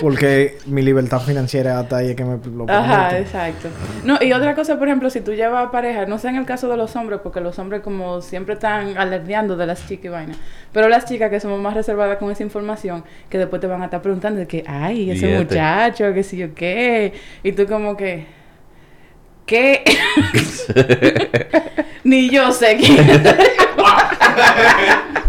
porque mi libertad financiera hasta ahí es que me lo Ajá, permite. exacto. No, y otra cosa, por ejemplo, si tú llevas pareja, no sé en el caso de los hombres, porque los hombres como siempre están alardeando de las chicas y vaina, pero las chicas que somos más reservadas con esa información, que después te van a estar preguntando de que, ay, ese muchacho, que si yo qué, y tú como que, ¿qué? Ni yo sé quién es.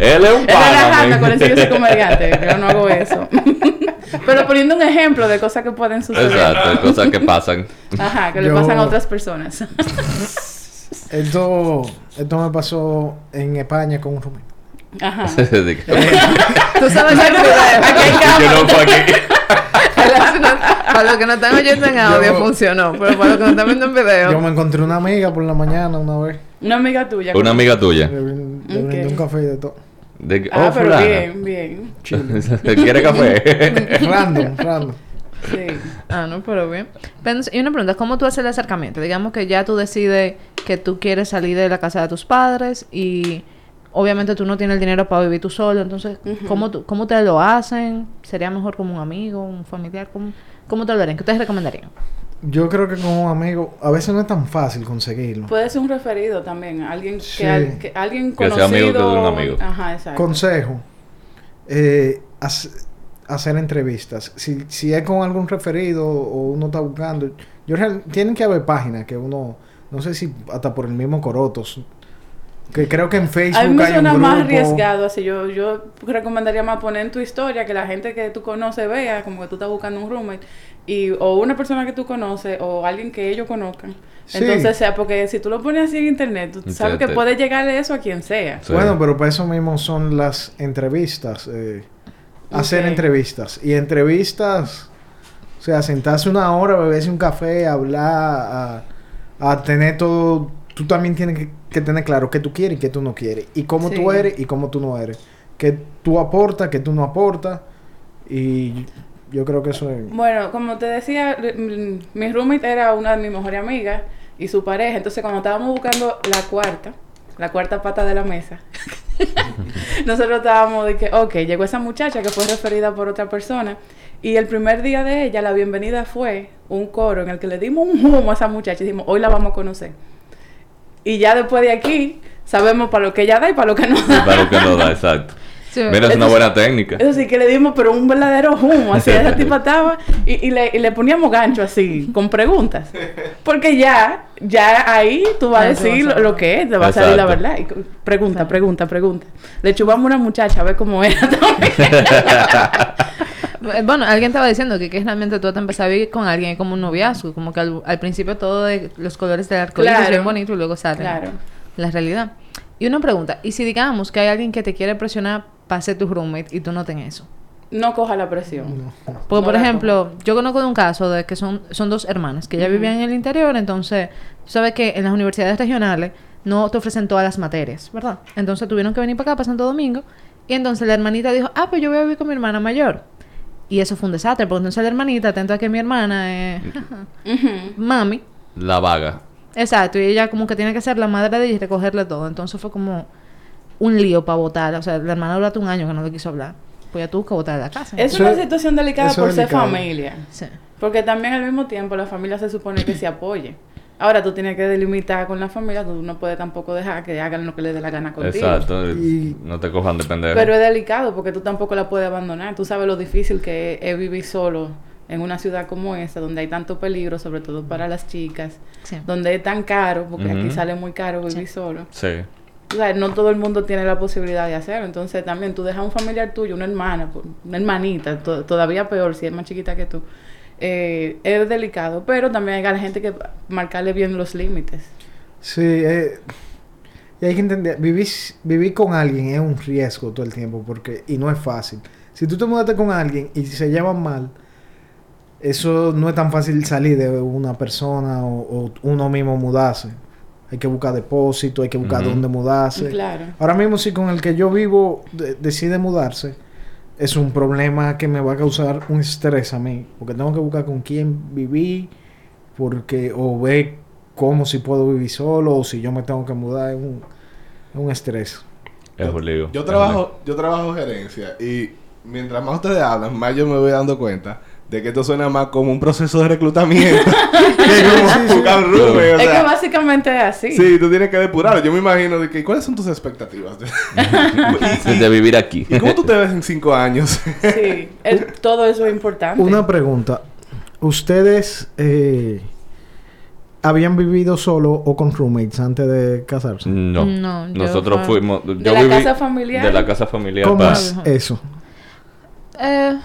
Él es un pana. acuérdense que yo soy comediante, yo no hago eso. Pero poniendo un ejemplo de cosas que pueden suceder. Exacto, cosas que pasan. Ajá, que le Yo- pasan a otras personas. Esto, esto me pasó en España con un roommate. Ajá. Que- Tú sabes que Aquí hay Yo cámara. no fue aquí. para los que no están oyendo en audio Yo- funcionó, pero para los que no están viendo en video. Yo me encontré una amiga por la mañana una vez. Una amiga tuya. Una amiga tuya. Le brindé un café y de todo. De Ah, oh, pero fulana. bien, bien. ¿Quiere café? random, random. Sí. Ah, no, pero bien. Y una pregunta, ¿cómo tú haces el acercamiento? Digamos que ya tú decides que tú quieres salir de la casa de tus padres y obviamente tú no tienes el dinero para vivir tú solo, entonces. ¿cómo, tú, ¿cómo ustedes lo hacen? ¿Sería mejor como un amigo, un familiar? ¿Cómo, cómo te lo harían? ¿Qué ustedes recomendarían? Yo creo que como amigo, a veces no es tan fácil conseguirlo. Puede ser un referido también. Alguien que, Sí. al- que alguien Que sea conocido. amigo de un amigo. Ajá, exacto. Consejo. eh, hace- hacer entrevistas. Si, si es con algún referido o uno está buscando, yo real- tienen que haber páginas que uno, no sé si hasta por el mismo Corotos, que creo que en Facebook A mí me hay un suena grupo. más arriesgado así. Yo, yo recomendaría más poner en tu historia que la gente que tú conoces vea como que tú estás buscando un roommate y o una persona que tú conoces o alguien que ellos conozcan. Sí. Entonces sea porque si tú lo pones así en internet, tú sabes que puede llegarle eso a quien sea. Sí. Bueno, pero para eso mismo son las entrevistas. eh, Hacer entrevistas. Y entrevistas, o sea, sentarse una hora, beberse un café, hablar, a, a tener todo. Tú también tienes que, que tener claro qué tú quieres y qué tú no quieres. Y cómo Sí. tú eres y cómo tú no eres. Qué tú aportas, qué tú no aportas. Y yo creo que eso es. Bueno, como te decía, mi roommate era una de mis mejores amigas y su pareja. Entonces, cuando estábamos buscando la cuarta, la cuarta pata de la mesa, nosotros estábamos de que, ok, llegó esa muchacha que fue referida por otra persona. Y el primer día de ella, la bienvenida fue un coro en el que le dimos un humo a esa muchacha y dijimos, hoy la vamos a conocer. Y ya después de aquí, sabemos para lo que ella da y para lo que no Sí, da. para lo que no da, exacto. Sí, Mira, es una buena técnica. Eso sí que le dimos, pero un verdadero humo. Así, esa tipa estaba y, y le, y le poníamos gancho así, con preguntas. Porque ya, ya ahí tú vas a decir vas a- lo, lo que es, te va a salir la verdad. Y pregunta, pregunta, pregunta. Le chubamos a una muchacha a ver cómo era también. Bueno, alguien estaba diciendo que, que realmente tú te empezás a vivir con alguien es como un noviazgo, como que al, al principio todo de los colores del arco iris es bien bonito y luego sale Claro. la realidad. Y una pregunta, ¿y si digamos que hay alguien que te quiere presionar para ser tu roommate y tú no tenés eso? No coja la presión. Porque, No por la ejemplo, yo conozco de un caso de que son, son dos hermanas que ya vivían en el interior, entonces, tú sabes que en las universidades regionales no te ofrecen todas las materias, ¿verdad? Entonces tuvieron que venir para acá, para Santo Domingo, y entonces la hermanita dijo, ah, pues yo voy a vivir con mi hermana mayor. Y eso fue un desastre, porque entonces la hermanita, atento a que mi hermana es mami, La vaga. exacto, y ella como que tiene que ser la madre de ella y recogerle todo. Entonces fue como un lío para votar. O sea, la hermana duró un año que no le quiso hablar. Pues ya tuvo que votar de la casa. Es Eso- una situación delicada eso por ser delicado. familia. Sí. Porque también al mismo tiempo la familia se supone que se apoye. Ahora tú tienes que delimitar con la familia, tú no puedes tampoco dejar que hagan lo que les dé la gana contigo. Exacto. Y- No te cojan de pendejo. Pero es delicado porque tú tampoco la puedes abandonar. Tú sabes lo difícil que es vivir solo en una ciudad como esta, donde hay tanto peligro, sobre todo para las chicas, Sí. donde es tan caro, porque aquí sale muy caro vivir solo. Sí. O sea, no todo el mundo tiene la posibilidad de hacerlo. Entonces también tú dejas a un familiar tuyo, una hermana, pues, una hermanita, to- todavía peor si es más chiquita que tú. eh, es delicado, pero también hay la gente que marcarle bien los límites. Sí, eh, y hay que entender, vivir, vivir con alguien es un riesgo todo el tiempo porque y no es fácil. Si tú te mudaste con alguien y se llevan mal, eso no es tan fácil salir de una persona o uno mismo mudarse. Hay que buscar depósito, hay que buscar dónde mudarse. Claro. Ahora mismo si con el que yo vivo de- decide mudarse, es un problema que me va a causar un estrés a mí, porque tengo que buscar con quién vivir, porque o ver cómo si puedo vivir solo o si yo me tengo que mudar, es un, es un estrés. Es un lío. Yo Es trabajo, yo trabajo gerencia y mientras más ustedes hablan, más yo me voy dando cuenta de que esto suena más como un proceso de reclutamiento que como buscar un roommate, o es sea, que básicamente es así. Sí, tú tienes que depurar. Yo me imagino de que ¿cuáles son tus expectativas? de vivir aquí. ¿Y cómo tú te ves en cinco años? Sí, el- todo eso es importante. Una pregunta, ¿ustedes eh, habían vivido solo o con roommates antes de casarse? No. No, Nosotros fuimos. Yo ¿De la viví- casa familiar? De la casa familiar. ¿Cómo es eso? Eh,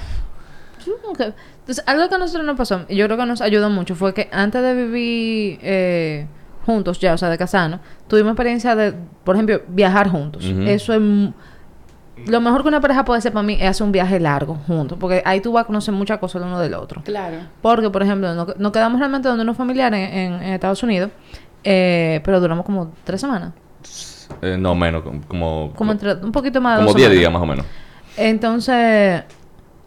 Entonces, algo que a nosotros nos pasó, y yo creo que nos ayudó mucho, fue que antes de vivir eh, juntos ya, o sea, de casarnos, tuvimos experiencia de, por ejemplo, viajar juntos. Eso es... Lo mejor que una pareja puede hacer para mí es hacer un viaje largo juntos, porque ahí tú vas a conocer muchas cosas del uno del otro. Claro. Porque, por ejemplo, no- nos, quedamos realmente donde unos familiares en, en Estados Unidos, eh, pero duramos como tres semanas. eh, no, menos. Como. Como, Como entre, un poquito más de como dos 10 semanas. días más o menos. Entonces,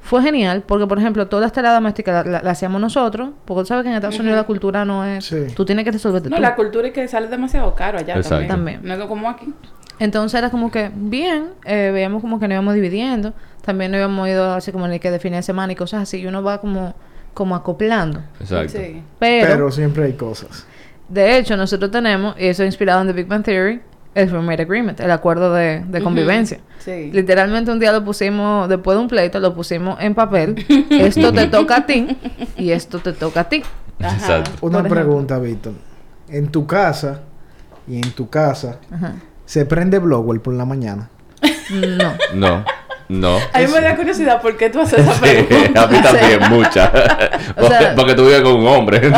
fue genial porque, por ejemplo, toda esta tarea doméstica la, la- la hacíamos nosotros, porque tú sabes que en Estados Unidos la cultura no es... Sí. Tú tienes que resolverte No, tú. la cultura es que sale demasiado caro allá Exacto. también. También. No es como aquí. Entonces era como que, bien, eh, veíamos como que nos íbamos dividiendo. También nos íbamos ido así como ni que de fin de semana y cosas así. Y uno va como, como acoplando. Exacto. Sí. Pero, Pero siempre hay cosas. de hecho, nosotros tenemos, y eso es inspirado en The Big Bang Theory, el roommate agreement, el acuerdo de, de convivencia. Sí. Literalmente un día lo pusimos, después de un pleito, lo pusimos en papel. esto te toca a ti y esto te toca a ti. Ajá. Exacto. Una pregunta, Víctor. En tu casa y en tu casa Ajá. se prende blower por la mañana. No. No, no. A mí me da curiosidad por qué tú haces esa Sí, pregunta. a mí también, mucha. O sea- porque, tú vives con un hombre.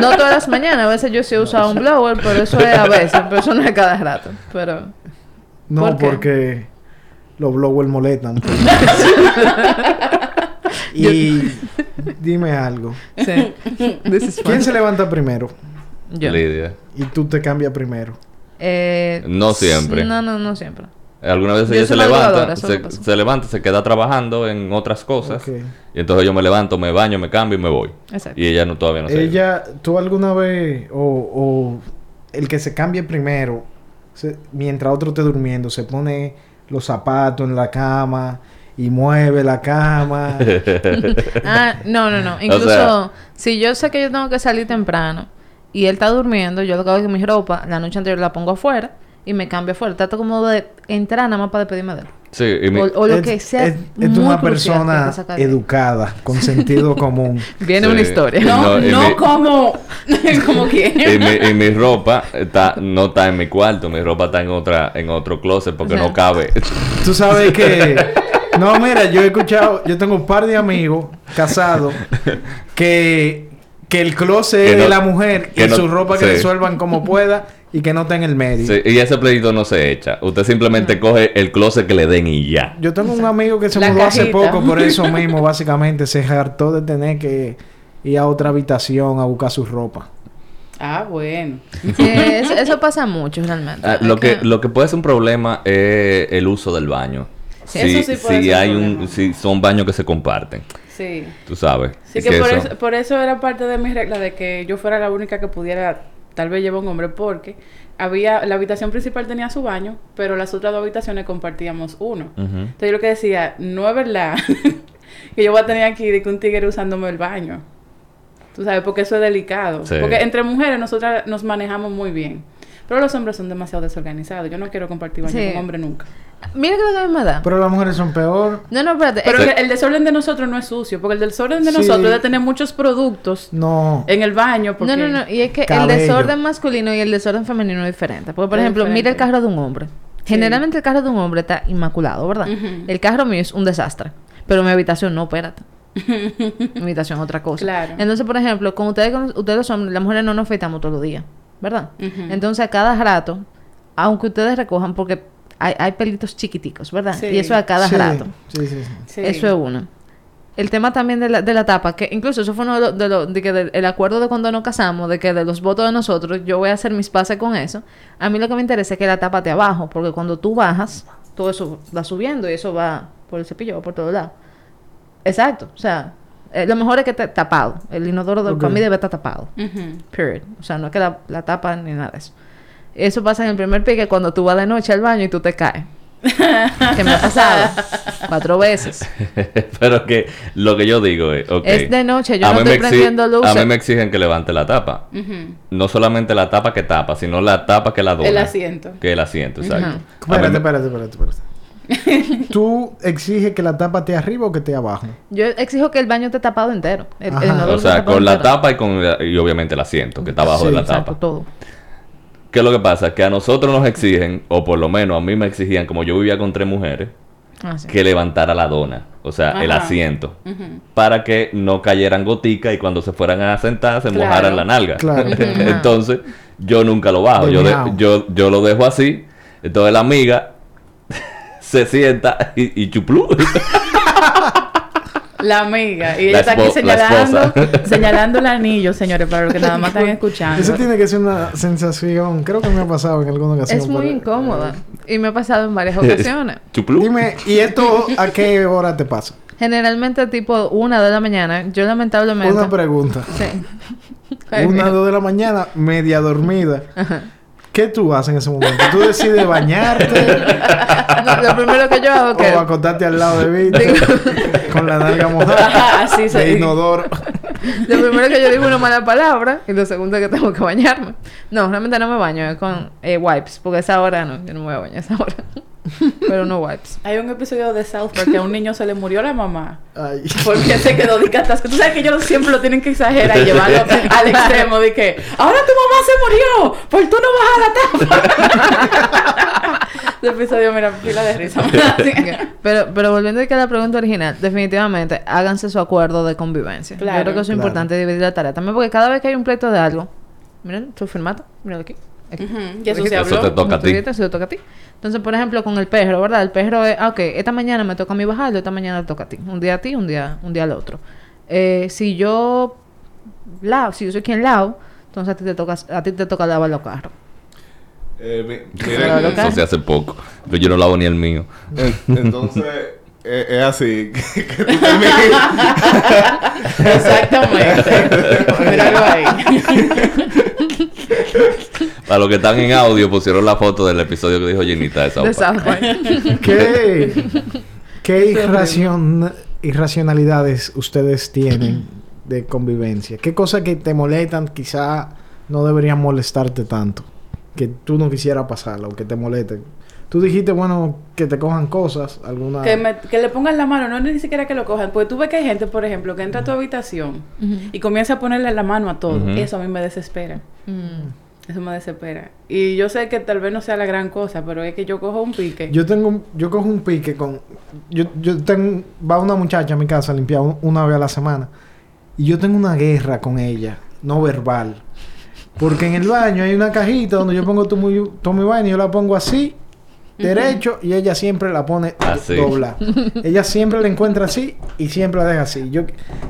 No todas las mañanas, a veces yo sí he usado un blower, pero eso es a veces, pero eso no es cada rato. Pero No, porque los blowers molestan. y dime algo. sí. ¿Quién se levanta primero? Yo. Lidia. Y tú te cambias primero. Eh, No siempre. No, no, no siempre. Algunas veces Yo ella se levanta, se, se levanta, se queda trabajando en otras cosas. Y entonces yo me levanto, me baño, me cambio y me voy. Exacto. Y ella no todavía no se Ella, ¿tú alguna vez o, o el que se cambie primero, se- mientras otro esté durmiendo, se pone los zapatos en la cama y mueve la cama? Ah, no, no, no. Incluso sea- si yo sé que yo tengo que salir temprano y él está durmiendo, yo lo que hago es que mi ropa, la noche anterior la pongo afuera y me cambio afuera. Trato como de entrar nada más para despedirme de él. Sí, y mi- O, o lo Es- que sea. Es, es muy una persona educada, con sentido común. Viene Sí. una historia. No, No, y no mi- como, como y, quien. mi, y mi ropa está, no está en mi cuarto, mi ropa está en otra, en otro closet porque no cabe. Tú sabes que... No, mira, yo he escuchado... Yo tengo un par de amigos casados que... Que el closet Que es de la mujer que y no- su ropa que sí. resuelvan como pueda y que no está en el medio. Sí, y ese pleito no se echa. Usted simplemente coge el closet que le den y ya. Yo tengo un amigo que se La mudó hace poco por eso mismo, básicamente. Se hartó de tener que ir a otra habitación a buscar su ropa. Ah, bueno. Sí, eso, eso pasa mucho realmente. Ah, lo que lo que puede ser un problema es el uso del baño. Sí, si, eso sí puede si ser hay un si son baños que se comparten, Sí. tú sabes. Sí, que, por, eso- eso, por eso era parte de mi regla de que yo fuera la única que pudiera tal vez llevar un hombre porque había la habitación principal tenía su baño, pero las otras dos habitaciones compartíamos uno. Entonces yo lo que decía, no es verdad que yo voy a tener aquí de que un tigre usándome el baño. Tú sabes, porque eso es delicado. Sí. Porque entre mujeres nosotras nos manejamos muy bien. Pero los hombres son demasiado desorganizados. Yo no quiero compartir baño Sí. con un hombre nunca. Mira que lo que me da. Pero las mujeres son peor. No, no, espérate. Pero es que- que el desorden de nosotros no es sucio. Porque el desorden de Sí. nosotros es de tener muchos productos No. en el baño. Porque... No, no, no. Y es que el desorden masculino y el desorden femenino es diferente. Porque, por Es ejemplo, mira el carro de un hombre. Generalmente el carro de un hombre está inmaculado, ¿verdad? El carro mío es un desastre. Pero mi habitación no, espérate. mi habitación es otra cosa. Claro. Entonces, por ejemplo, con ustedes, con ustedes los hombres, las mujeres no nos afeitamos todos los días, ¿verdad? Entonces, a cada rato, aunque ustedes recojan, porque hay, hay pelitos chiquiticos, ¿verdad? Sí. Y eso a cada Sí, rato. Sí, sí, sí. Sí. Eso es uno. El tema también de la, de la tapa, que incluso eso fue uno de los, de los- de que del- el acuerdo de cuando nos casamos, de que de los votos de nosotros, yo voy a hacer mis pases con eso. A mí lo que me interesa es que la tapa de abajo, porque cuando tú bajas, todo eso va subiendo y eso va por el cepillo, va por todos lados. Exacto, o sea, eh, lo mejor es que esté tapado. El inodoro de, Ok. para mí debe estar tapado. Period. O sea, no es que la, la tapa ni nada de eso. Eso pasa en el primer pique cuando tú vas de noche al baño y tú te caes. que me ha pasado cuatro veces. Pero que lo que yo digo es, Es de noche, yo a no estoy prendiendo luces. A mí me exigen que levante la tapa. No solamente la tapa que tapa, sino la tapa que la dona. El asiento. Que el asiento, exacto. Espérate, espérate, espérate, espérate. ¿Tú exiges que la tapa esté arriba o que esté abajo? Yo exijo que el baño esté tapado entero. El, el O sea, con la entero. tapa y con la- y obviamente el asiento que está abajo Sí, de la Exacto, tapa. todo. ¿Qué es lo que pasa? Que a nosotros nos exigen, o por lo menos a mí me exigían, como yo vivía con tres mujeres, Ah, sí. que levantara la dona, o sea, el asiento, para que no cayeran goticas y cuando se fueran a sentar se Claro. mojaran la nalga. Claro. entonces, yo nunca lo bajo, yo, de- yo, yo lo dejo así, entonces la amiga se sienta y, y chuplú. La amiga. Y ella La está aquí señalando, señalando el anillo, señores, para los que nada más están escuchando. Eso tiene que ser una sensación. Creo que me ha pasado en alguna ocasión. Es muy pero- incómoda. Y me ha pasado en varias ocasiones. chuplú. Dime, ¿y esto a qué hora te pasa? Generalmente tipo una de la mañana. Yo lamentablemente... Una pregunta. Sí. Ay, Una, dos de la mañana, media dormida. ¿Qué tú haces en ese momento? ¿Tú decides bañarte No, lo primero que yo hago que... o acostarte al lado de Víctor con la nalga mojada Ajá, así de inodoro? Lo primero que yo digo una mala palabra y lo segundo es que tengo que bañarme. No, realmente no me baño, es con eh, wipes, porque esa hora no, yo no me voy a bañar esa hora. Pero no wipes. Hay un episodio de South Park que a un niño se le murió la mamá. Ay. Porque se quedó de catasco. Tú sabes que ellos siempre lo tienen que exagerar y llevarlo al extremo de que ahora tu mamá se murió, pues tú no vas a la tapa. Ese episodio, mira, pila de risa. Pero, pero volviendo a que la pregunta original, definitivamente háganse su acuerdo de convivencia. Claro, Yo creo que eso es claro. importante dividir la tarea. También porque cada vez que hay un pleito de algo, miren su formato, míralo aquí. aquí. Ujú, Y eso se Eso habló. te toca a ti. Eso te toca a ti. Entonces, por ejemplo, con el perro, ¿verdad? El perro es, ah, ok, esta mañana me toca a mí bajarlo, esta mañana le toca a ti. Un día a ti, un día, un día al otro. Eh, si yo lavo, si yo soy quien lavo, entonces a ti te toca, a ti te toca lavar los carros. Eh, mi- miren. Eso se hace poco. Pero yo no lavo ni el mío. en- entonces, eh, es así. que, que tú. Exactamente. Míralo ahí. Para los que están en audio, pusieron la foto del episodio que dijo Jenita de South Park. ¿Qué, qué irracion- irracionalidades ustedes tienen de convivencia? ¿Qué cosas que te molestan quizá no deberían molestarte tanto? Que tú no quisieras pasarla o que te molesten. Tú dijiste, bueno, que te cojan cosas, alguna... Que, me- que le pongan la mano, no ni siquiera que lo cojan. Porque tú ves que hay gente, por ejemplo, que entra a tu habitación y comienza a ponerle la mano a todo. Ujú. Eso a mí me desespera. Mm. Eso me desespera. Y yo sé que tal vez no sea la gran cosa, pero es que yo cojo un pique. Yo tengo, un- yo cojo un pique con, yo, yo tengo, va una muchacha a mi casa a limpiar un- una vez a la semana y yo tengo una guerra con ella, no verbal, porque en el baño hay una cajita donde yo pongo todo mi, todo mi baño y yo la pongo así, derecho y ella siempre la pone Así. dobla. ella siempre la encuentra así y siempre la deja así. Yo,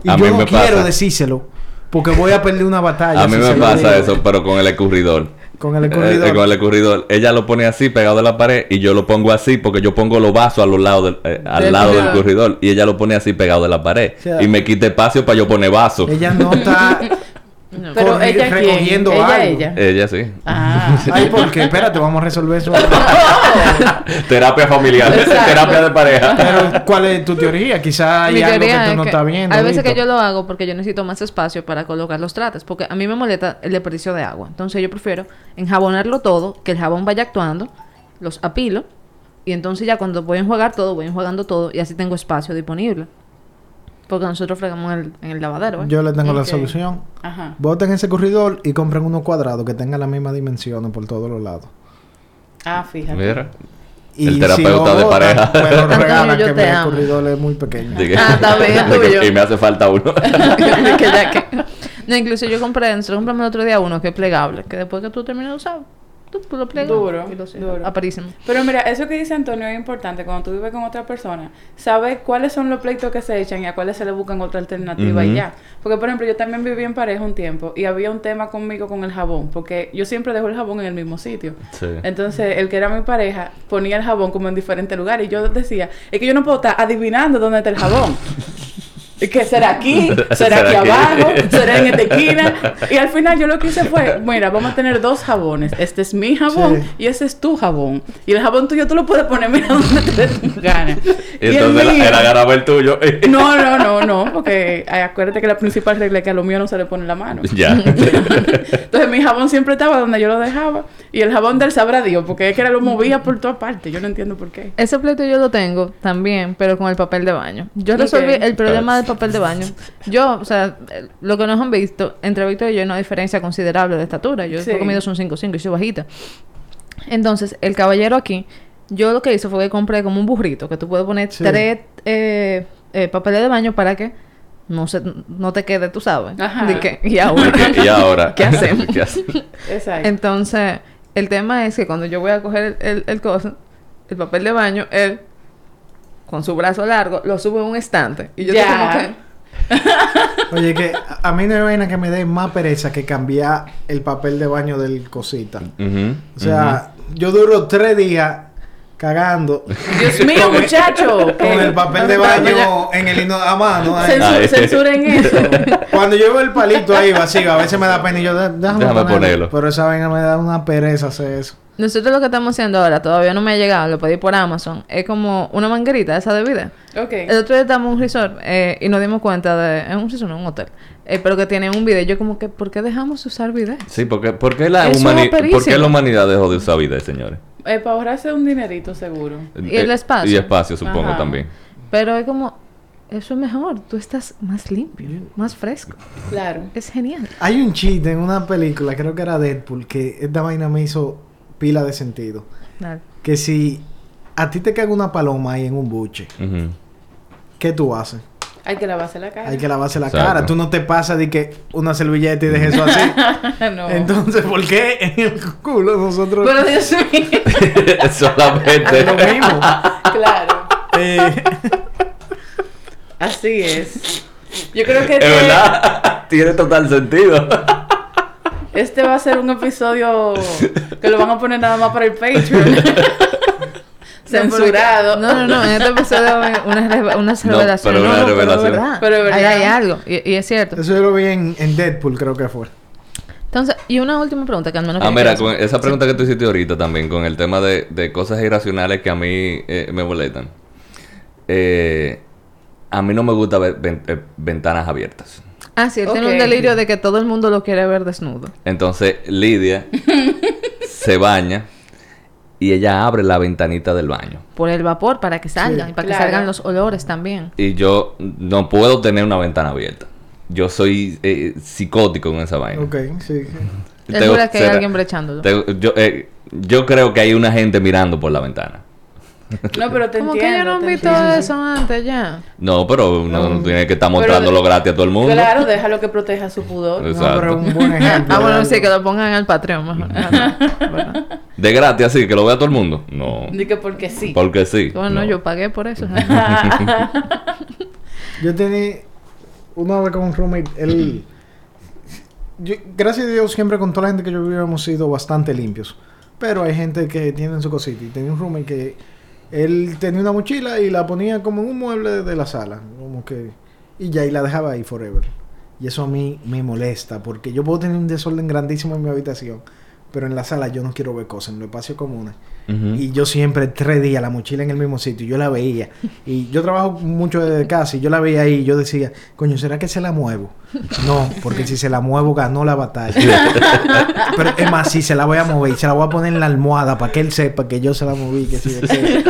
y A yo no quiero pasa. decírselo porque voy a perder una batalla. A mí si me pasa eso, pero con el escurridor. Con el Eh, escurridor. eh, con el escurridor. Ella lo pone así, pegado a la pared, y yo lo pongo así, porque yo pongo los vasos a los lados del, eh, al Del lado del escurridor. Y ella lo pone así, pegado de la pared. O sea, y me quita espacio para yo poner vasos. Ella no está No. pero ella quién? recogiendo Ella, algo. ella. Ella sí. Ah. Ay, ¿por qué? Espérate, vamos a resolver eso. Terapia familiar, Exacto. terapia de pareja. Pero, ¿cuál es tu teoría? Quizá hay Mi algo que tú no que estás viendo. Hay veces que yo lo hago porque yo necesito más espacio para colocar los trates. Porque a mí me molesta el desperdicio de agua. Entonces yo prefiero enjabonarlo todo, que el jabón vaya actuando, los apilo. Y entonces ya cuando voy a enjuagar todo, voy enjuagando todo y así tengo espacio disponible. Porque nosotros fregamos en el, en el lavadero. ¿eh? Yo le tengo la solución. Ajá. Boten ese corredor y compren uno cuadrado que tenga las mismas dimensiones por todos los lados. Ah, fíjate. Mira. Y El terapeuta de pareja. Pues Antonio, regalan yo que el amo. corredor es muy pequeño. Que- Ah, tuyo. y me hace falta uno. De que ya que- No, incluso yo compré, nosotros compramos el otro día uno que es plegable. Que después que tú terminas de usar, tú, tú lo plegas. Duro, y lo sirves. duro. Aparísimo. Pero mira, eso que dice Antonio es importante cuando tú vives con otra persona. Saber cuáles son los pleitos que se echan y a cuáles se le buscan otra alternativa y Ujú. ya. Porque, por ejemplo, yo también viví en pareja un tiempo y había un tema conmigo con el jabón. Porque yo siempre dejo el jabón en el mismo sitio. Sí. Entonces, el que era mi pareja ponía el jabón como en diferentes lugares. Y yo decía, es que yo no puedo estar adivinando dónde está el jabón. ¿Y ¿Qué será aquí? ¿Será ¿Será aquí aquí? abajo? ¿Será en esta esquina? Y al final yo lo que hice fue, mira, vamos a tener dos jabones. Este es mi jabón Sí. y ese es tu jabón. Y el jabón tuyo tú lo puedes poner, mira, donde te dé tu gana. Y el entonces él, mío- agarraba el tuyo. No, no, no, no, porque ay, acuérdate que la principal regla es que a lo mío no se le pone la mano. ya. Entonces mi jabón siempre estaba donde yo lo dejaba y el jabón del sabrá Dios, porque es que era lo movía por todas partes. Yo no entiendo por qué. Ese pleito yo lo tengo también, pero con el papel de baño. Yo resolví el problema Ah. del papel de baño. Yo, o sea, lo que nos han visto, entre Víctor y yo hay una diferencia considerable de estatura. Yo Sí. he comido son 5'5 y soy bajita. Entonces, el caballero aquí, yo lo que hice fue que compré como un burrito, que tú puedes poner Sí. tres eh, eh, papeles de baño para que no se, no te quede, tú sabes. Ajá. De que, y ahora. y ahora. ¿Qué hacemos? ¿Qué hacemos? Exacto. Entonces, el tema es que cuando yo voy a coger el, el, el coso, el papel de baño, él, con su brazo largo, lo sube a un estante. Y yo Ya. tengo que... Oye, que a- mí no hay vaina que me dé más pereza que cambiar el papel de baño del cosita. O sea, yo duro tres días cagando Dios mío, muchacho. con el papel de baño en el hino a mano. Censu- Ay. censuren eso. Cuando yo veo el palito ahí vacío, a veces me da pena y yo, "Dé- déjame, Déjame ponerlo. Pero esa vaina me da una pereza hacer eso. Nosotros lo que estamos haciendo ahora, todavía no me ha llegado, lo pedí por Amazon, es como una manguerita esa de vida. Ok. El otro día estábamos en un resort eh, y nos dimos cuenta de... En un resort, no, en un hotel. eh, pero que tienen un video. Yo como que, ¿por qué dejamos de usar video? Sí, porque ¿por qué la, es humani- ¿por qué la humanidad dejó de usar vida, señores? Eh, para ahorrarse un dinerito seguro. Y el Eh, espacio. Y espacio, supongo, Ajá. también. Pero es como, eso es mejor. Tú estás más limpio, más fresco. Claro. Es genial. Hay un chiste en una película, creo que era Deadpool, que esta vaina me hizo pila de sentido. Dale. Que si a ti te cae una paloma ahí en un buche, Ujú. ¿qué tú haces? Hay que lavarse la cara. Hay que lavarse la Exacto. cara. Tú no te pasas de que una servilleta y dejes eso así. no. Entonces, ¿por qué en el culo nosotros Pero Dios mío. Solamente. lo mismo? claro. Eh, Así es. Yo creo que Es este, verdad. Tiene total sentido. Este va a ser un episodio que lo van a poner nada más para el Patreon. Censurado. No, no, no. En este episodio hay unas reve- unas No, revelaciones. pero una No, no, revelación. es verdad. Pero es verdad. Ahí hay algo. Y, y es cierto. eso yo lo vi en, en Deadpool, creo que fue. Entonces, y una última pregunta que al menos Ah, mira, con esa pregunta que tú hiciste ahorita también, con el tema de, de cosas irracionales que a mí eh, me molestan. Eh, a mí no me gusta ver ven- eh, ventanas abiertas. Ah, sí, él tiene un delirio de que todo el mundo lo quiere ver desnudo. Entonces, Lidia se baña y ella abre la ventanita del baño. Por el vapor, para que salgan. Sí. Y para Claro. que salgan los olores también. Y yo no puedo tener una ventana abierta. Yo soy eh, psicótico con esa vaina. Ok, sí. sí. Tengo- que hay será- alguien brechándolo. tengo- yo, eh, yo creo que hay una gente mirando por la ventana. No, pero te Como entiendo. que yo no visto entiendo. eso antes ya. No, pero uno no tiene que estar Pero mostrándolo de- gratis a todo el mundo. Claro, déjalo que proteja su pudor. Exacto. No, pero un buen ejemplo. Ah, bueno, sí, que lo pongan en el Patreon mejor. Ah. De gratis así, que lo vea todo el mundo. No. Di que porque sí. Porque sí. Bueno, no. yo pagué por eso. Yo tenía una vez con un roommate, él... yo- gracias a Dios siempre con toda la gente que yo vivo hemos sido bastante limpios. Pero hay gente que tiene su cosita. Y tenía un roommate que él tenía una mochila y la ponía como en un mueble de la sala. Como que... Y ya, y la dejaba ahí forever. Y eso a mí me molesta porque yo puedo tener un desorden grandísimo en mi habitación. Pero en la sala yo no quiero ver cosas, en los espacios comunes. Y yo siempre, tres días, la mochila en el mismo sitio, y yo la veía. Y yo trabajo mucho desde casa, y yo la veía ahí, y yo decía, coño, ¿será que se la muevo? No, porque si se la muevo, ganó la batalla. Pero es más, si se la voy a mover, y se la voy a poner en la almohada para que él sepa que yo se la moví, que sí, que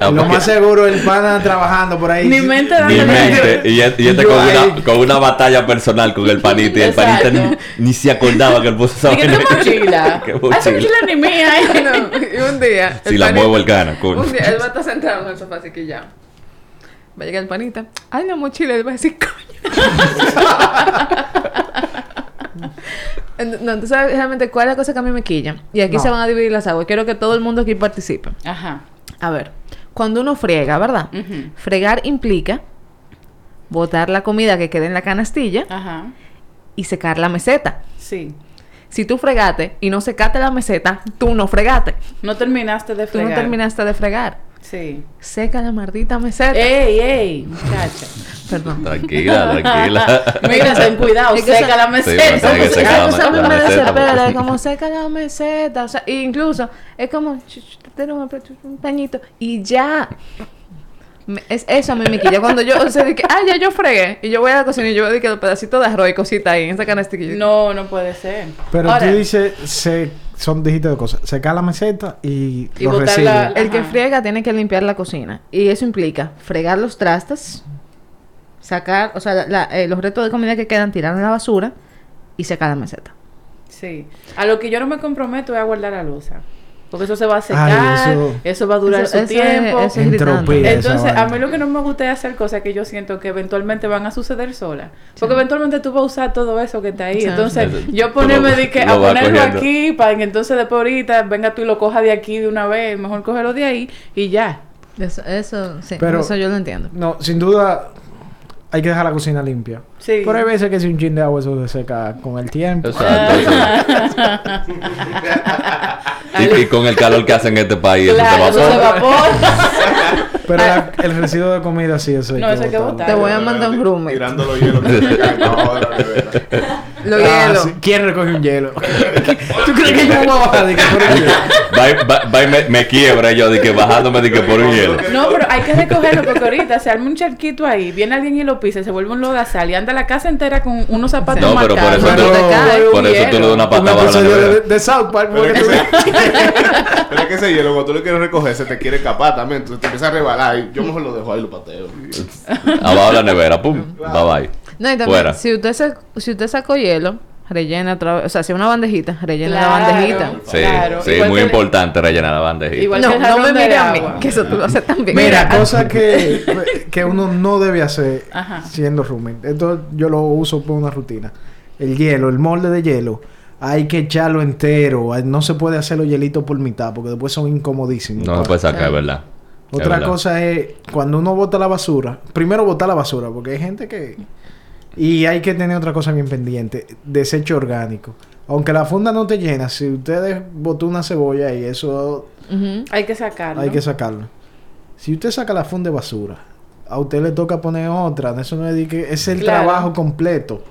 Ah, lo más seguro, el pana trabajando por ahí. Ni mente Mi dándole- mente. Y este, este con, una, con una batalla personal con el panita. Y el panita ni, ni se acordaba que él puso esa vaina. qué mochila. Qué Esa mochila. mochila ni mía. ¿eh? y un día. Si la muevo el gana, coño. Un día él va a estar sentado en el sofá así que ya. Va a llegar el panita. Ay, la mochila. Él va a decir, coño. No, sabes realmente cuál es la cosa que a mí me quilla. Y aquí No. se van a dividir las aguas. Quiero que todo el mundo aquí participe. Ajá. A ver, cuando uno friega, ¿verdad? Fregar implica botar la comida que quede en la canastilla Ajá. y secar la meseta. Sí. Si tú fregaste y no secaste la meseta, tú no fregaste. No terminaste de Tú fregar. no terminaste de fregar. Sí. Seca la maldita meseta. Ey, ey, muchacha. Perdón. Tranquila, tranquila. Mira, ten cuidado, Es que seca la Sí, meseta. que secar la la me meseta, como seca la meseta. O sea, e incluso es como ch- ch- ten un pañito y ya. Me- Es, eso a mí me quilla. Cuando yo, o sea, de que, ah, ya yo fregué. Y yo voy a la cocina y yo veo de que los pedacitos de arroz y cositas ahí en esa canastilla. No, no puede ser. Pero Ahora, tú dices, se, son dijiste dos cosas. Secar la meseta y, Y los la- El que friega tiene que limpiar la cocina. Y eso implica fregar los trastes, sacar, o sea, la- la- eh, los restos de comida que quedan, tirar en la basura y secar la meseta. Sí. A lo que yo no me comprometo es a guardar la losa. Porque eso se va a secar, Ay, eso, eso- va a durar Eso- su eso tiempo. es. Entropía. Entonces, a mí lo que no me gusta es hacer cosas que yo siento que eventualmente van a suceder solas. Porque eventualmente tú vas a usar todo eso que está ahí. Sí. Entonces, Eso- yo ponerme lo- de que, a ponerlo cogiendo. aquí para que entonces después ahorita venga tú y lo cojas de aquí de una vez. Mejor cógelo de ahí y ya. Eso, eso sí, Pero- eso yo lo entiendo. No, sin duda hay que dejar la cocina limpia. Sí. Pero hay veces que si un chin de agua eso se seca con el tiempo. Exacto. sí. y, y con el calor que hace en este país, Claro, eso eso se evapora. Pero la- el residuo de comida sí, eso No, eso hay que botar. Te voy a mandar un roommate. Tirando los hielos que se caen abajo de la nevera. Lo Ah, hielo. sí. ¿Quién recoge un hielo? ¿Tú crees que yo voy a bajar de que por el hielo? Va, va- va y me, me quiebra yo de que bajándome de que por un hielo. No, pero hay que recogerlo porque ahorita se arma un charquito ahí, viene alguien y lo pisa, se vuelve un lodazal y anda la casa entera con unos zapatos No, pero por eso, Pero te, te cae. por eso tú le das una Un patada bajo la de, de South Park. Pero que ese, pero es que ese hielo, cuando tú lo quieres recoger, se te quiere escapar también. Entonces te empieza a rebalar. Y yo mejor lo dejo ahí y lo pateo. Abajo la nevera, pum, bye bye. No, y también, Fuera. si usted, se- si usted sacó hielo, rellena otra vez. O sea, si una bandejita, rellena Claro. la bandejita. Sí, Claro, sí, igual muy que- importante rellenar la bandejita. Igual No, me mire a mí, que eso tú lo haces también. Mira, cosa que, que uno no debe hacer Ajá. siendo roommate. Esto yo lo uso por una rutina. El hielo, el molde de hielo, hay que echarlo entero. No se puede hacer los hielitos por mitad porque después son incomodísimos. No se puede sacar, es verdad. Es Otra verdad. cosa es cuando uno bota la basura. Primero botar la basura porque hay gente que... Y hay que tener otra cosa bien pendiente. Desecho orgánico. Aunque la funda no te llena, si ustedes botó una cebolla y eso. Hay que sacarlo. hay que sacarlo. Si usted saca la funda de basura, a usted le toca poner otra. Eso no es, de que es el Claro. trabajo completo.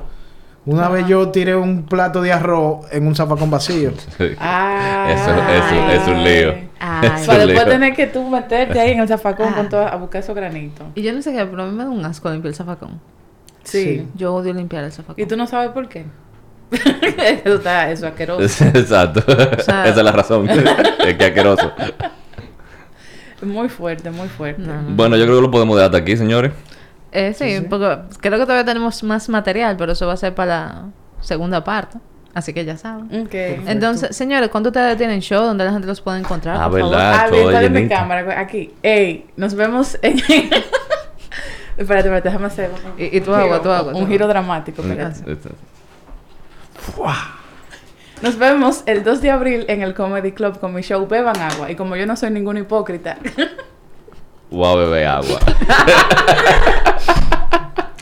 Una vez yo tiré un plato de arroz en un zafacón vacío. Ah, Eso, eso, es un lío. Ay. Para después tener que tú meterte ahí en el zafacón Ah. con todo, a buscar esos granitos. Y yo no sé qué, pero a mí me da un asco limpiar el zafacón. Sí. Sí. Yo odio limpiar el zafacón. ¿Y tú no sabes por qué? eso está, eso es asqueroso. Exacto. sea- Esa es la razón. es que asqueroso. Muy fuerte, muy fuerte. No, no. Bueno, yo creo que lo podemos dejar hasta aquí, señores. Eh, sí, porque creo que todavía tenemos más material, pero eso va a ser para la segunda parte. Así que ya saben. Ok. Entonces, señores, ¿cuándo ustedes tienen show? ¿Dónde la gente los puede encontrar? Ah, por favor? ¿verdad? Ah, todo bien, mi cámara. Aquí. Ey, nos vemos en... espérate, espérate, déjame hacer un, Y- y tu agua, giro- tu agua, Un giro dramático, espérate. Nos vemos el 2 de abril en el Comedy Club con mi show Beban Agua. Y como yo no soy ningún hipócrita, Voy a beber agua.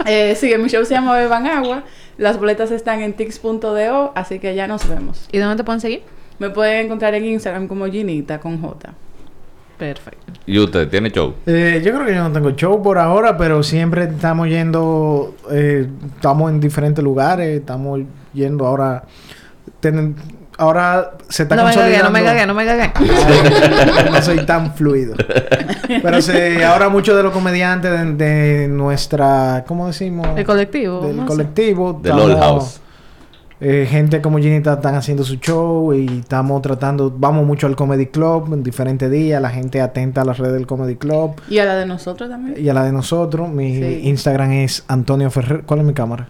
eh, sí, mi show se llama Beban Agua. Las boletas están en tix.do, así que ya nos vemos. ¿Y dónde te pueden seguir? Me pueden encontrar en Instagram como Ginita con J. Perfecto. ¿Y usted tiene show? Eh, yo creo que yo no tengo show por ahora, pero siempre estamos yendo, eh, estamos en diferentes lugares, estamos yendo ahora, ten- ahora se está No me cagué, no consolidando. me cagué, no me cagué. No soy tan fluido. Pero se, ahora muchos de los comediantes de, de nuestra, ¿cómo decimos? El colectivo. Del no colectivo. Del Old House. Eh, gente como Ginita están haciendo su show y estamos tratando, vamos mucho al Comedy Club en diferentes días, la gente atenta a las redes del Comedy Club Y a la de nosotros también. y a la de nosotros. Mi Sí. Instagram es Antonio Ferrer. ¿Cuál es mi cámara?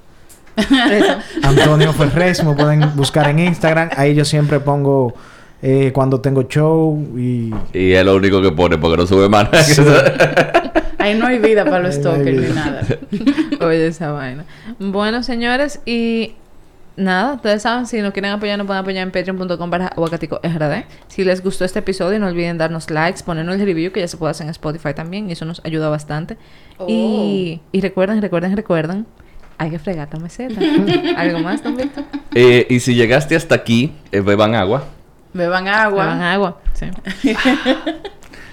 Antonio Ferrez, me pueden buscar en Instagram. Ahí yo siempre pongo eh, cuando tengo show y Y es lo único que pone porque no sube más. Ahí no hay vida para los no stalkers ni nada. Oye, esa vaina. Bueno, señores, y nada, ustedes saben, si nos quieren apoyar, nos pueden apoyar en patreon.com para aguacatico RD. Si les gustó este episodio, no olviden darnos likes, ponernos el review, que ya se puede hacer en Spotify también, y eso nos ayuda bastante. Oh. Y, y recuerden, recuerden, recuerden, hay que fregar la meseta. ¿Algo más, don Víctor? Eh, y si llegaste hasta aquí, eh, beban agua. Beban agua. Beban agua. Sí.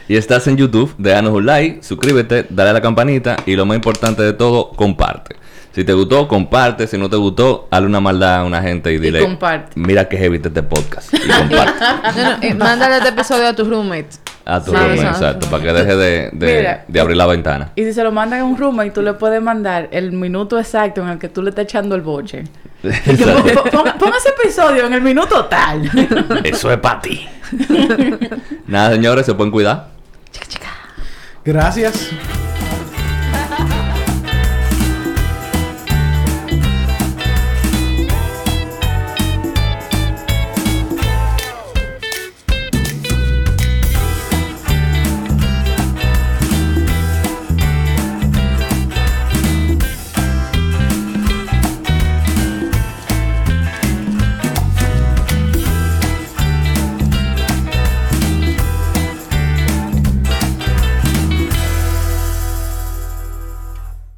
Y estás en YouTube, déjanos un like, suscríbete, dale a la campanita y lo más importante de todo, comparte. Si te gustó, comparte. Si no te gustó, hazle una maldad a una gente y dile... comparte. Mira que heavy este podcast. Y comparte. No, no, y mándale este episodio a tus roommates. A tu Sí, roommate, exacto. Para que deje de, de- Mira. de abrir la ventana. Y si se lo mandan a un roommate, tú le puedes mandar el minuto exacto en el que tú le estás echando el boche. Pon- ese episodio en el minuto tal. Eso es para ti. Nada, señores, se pueden cuidar. gracias.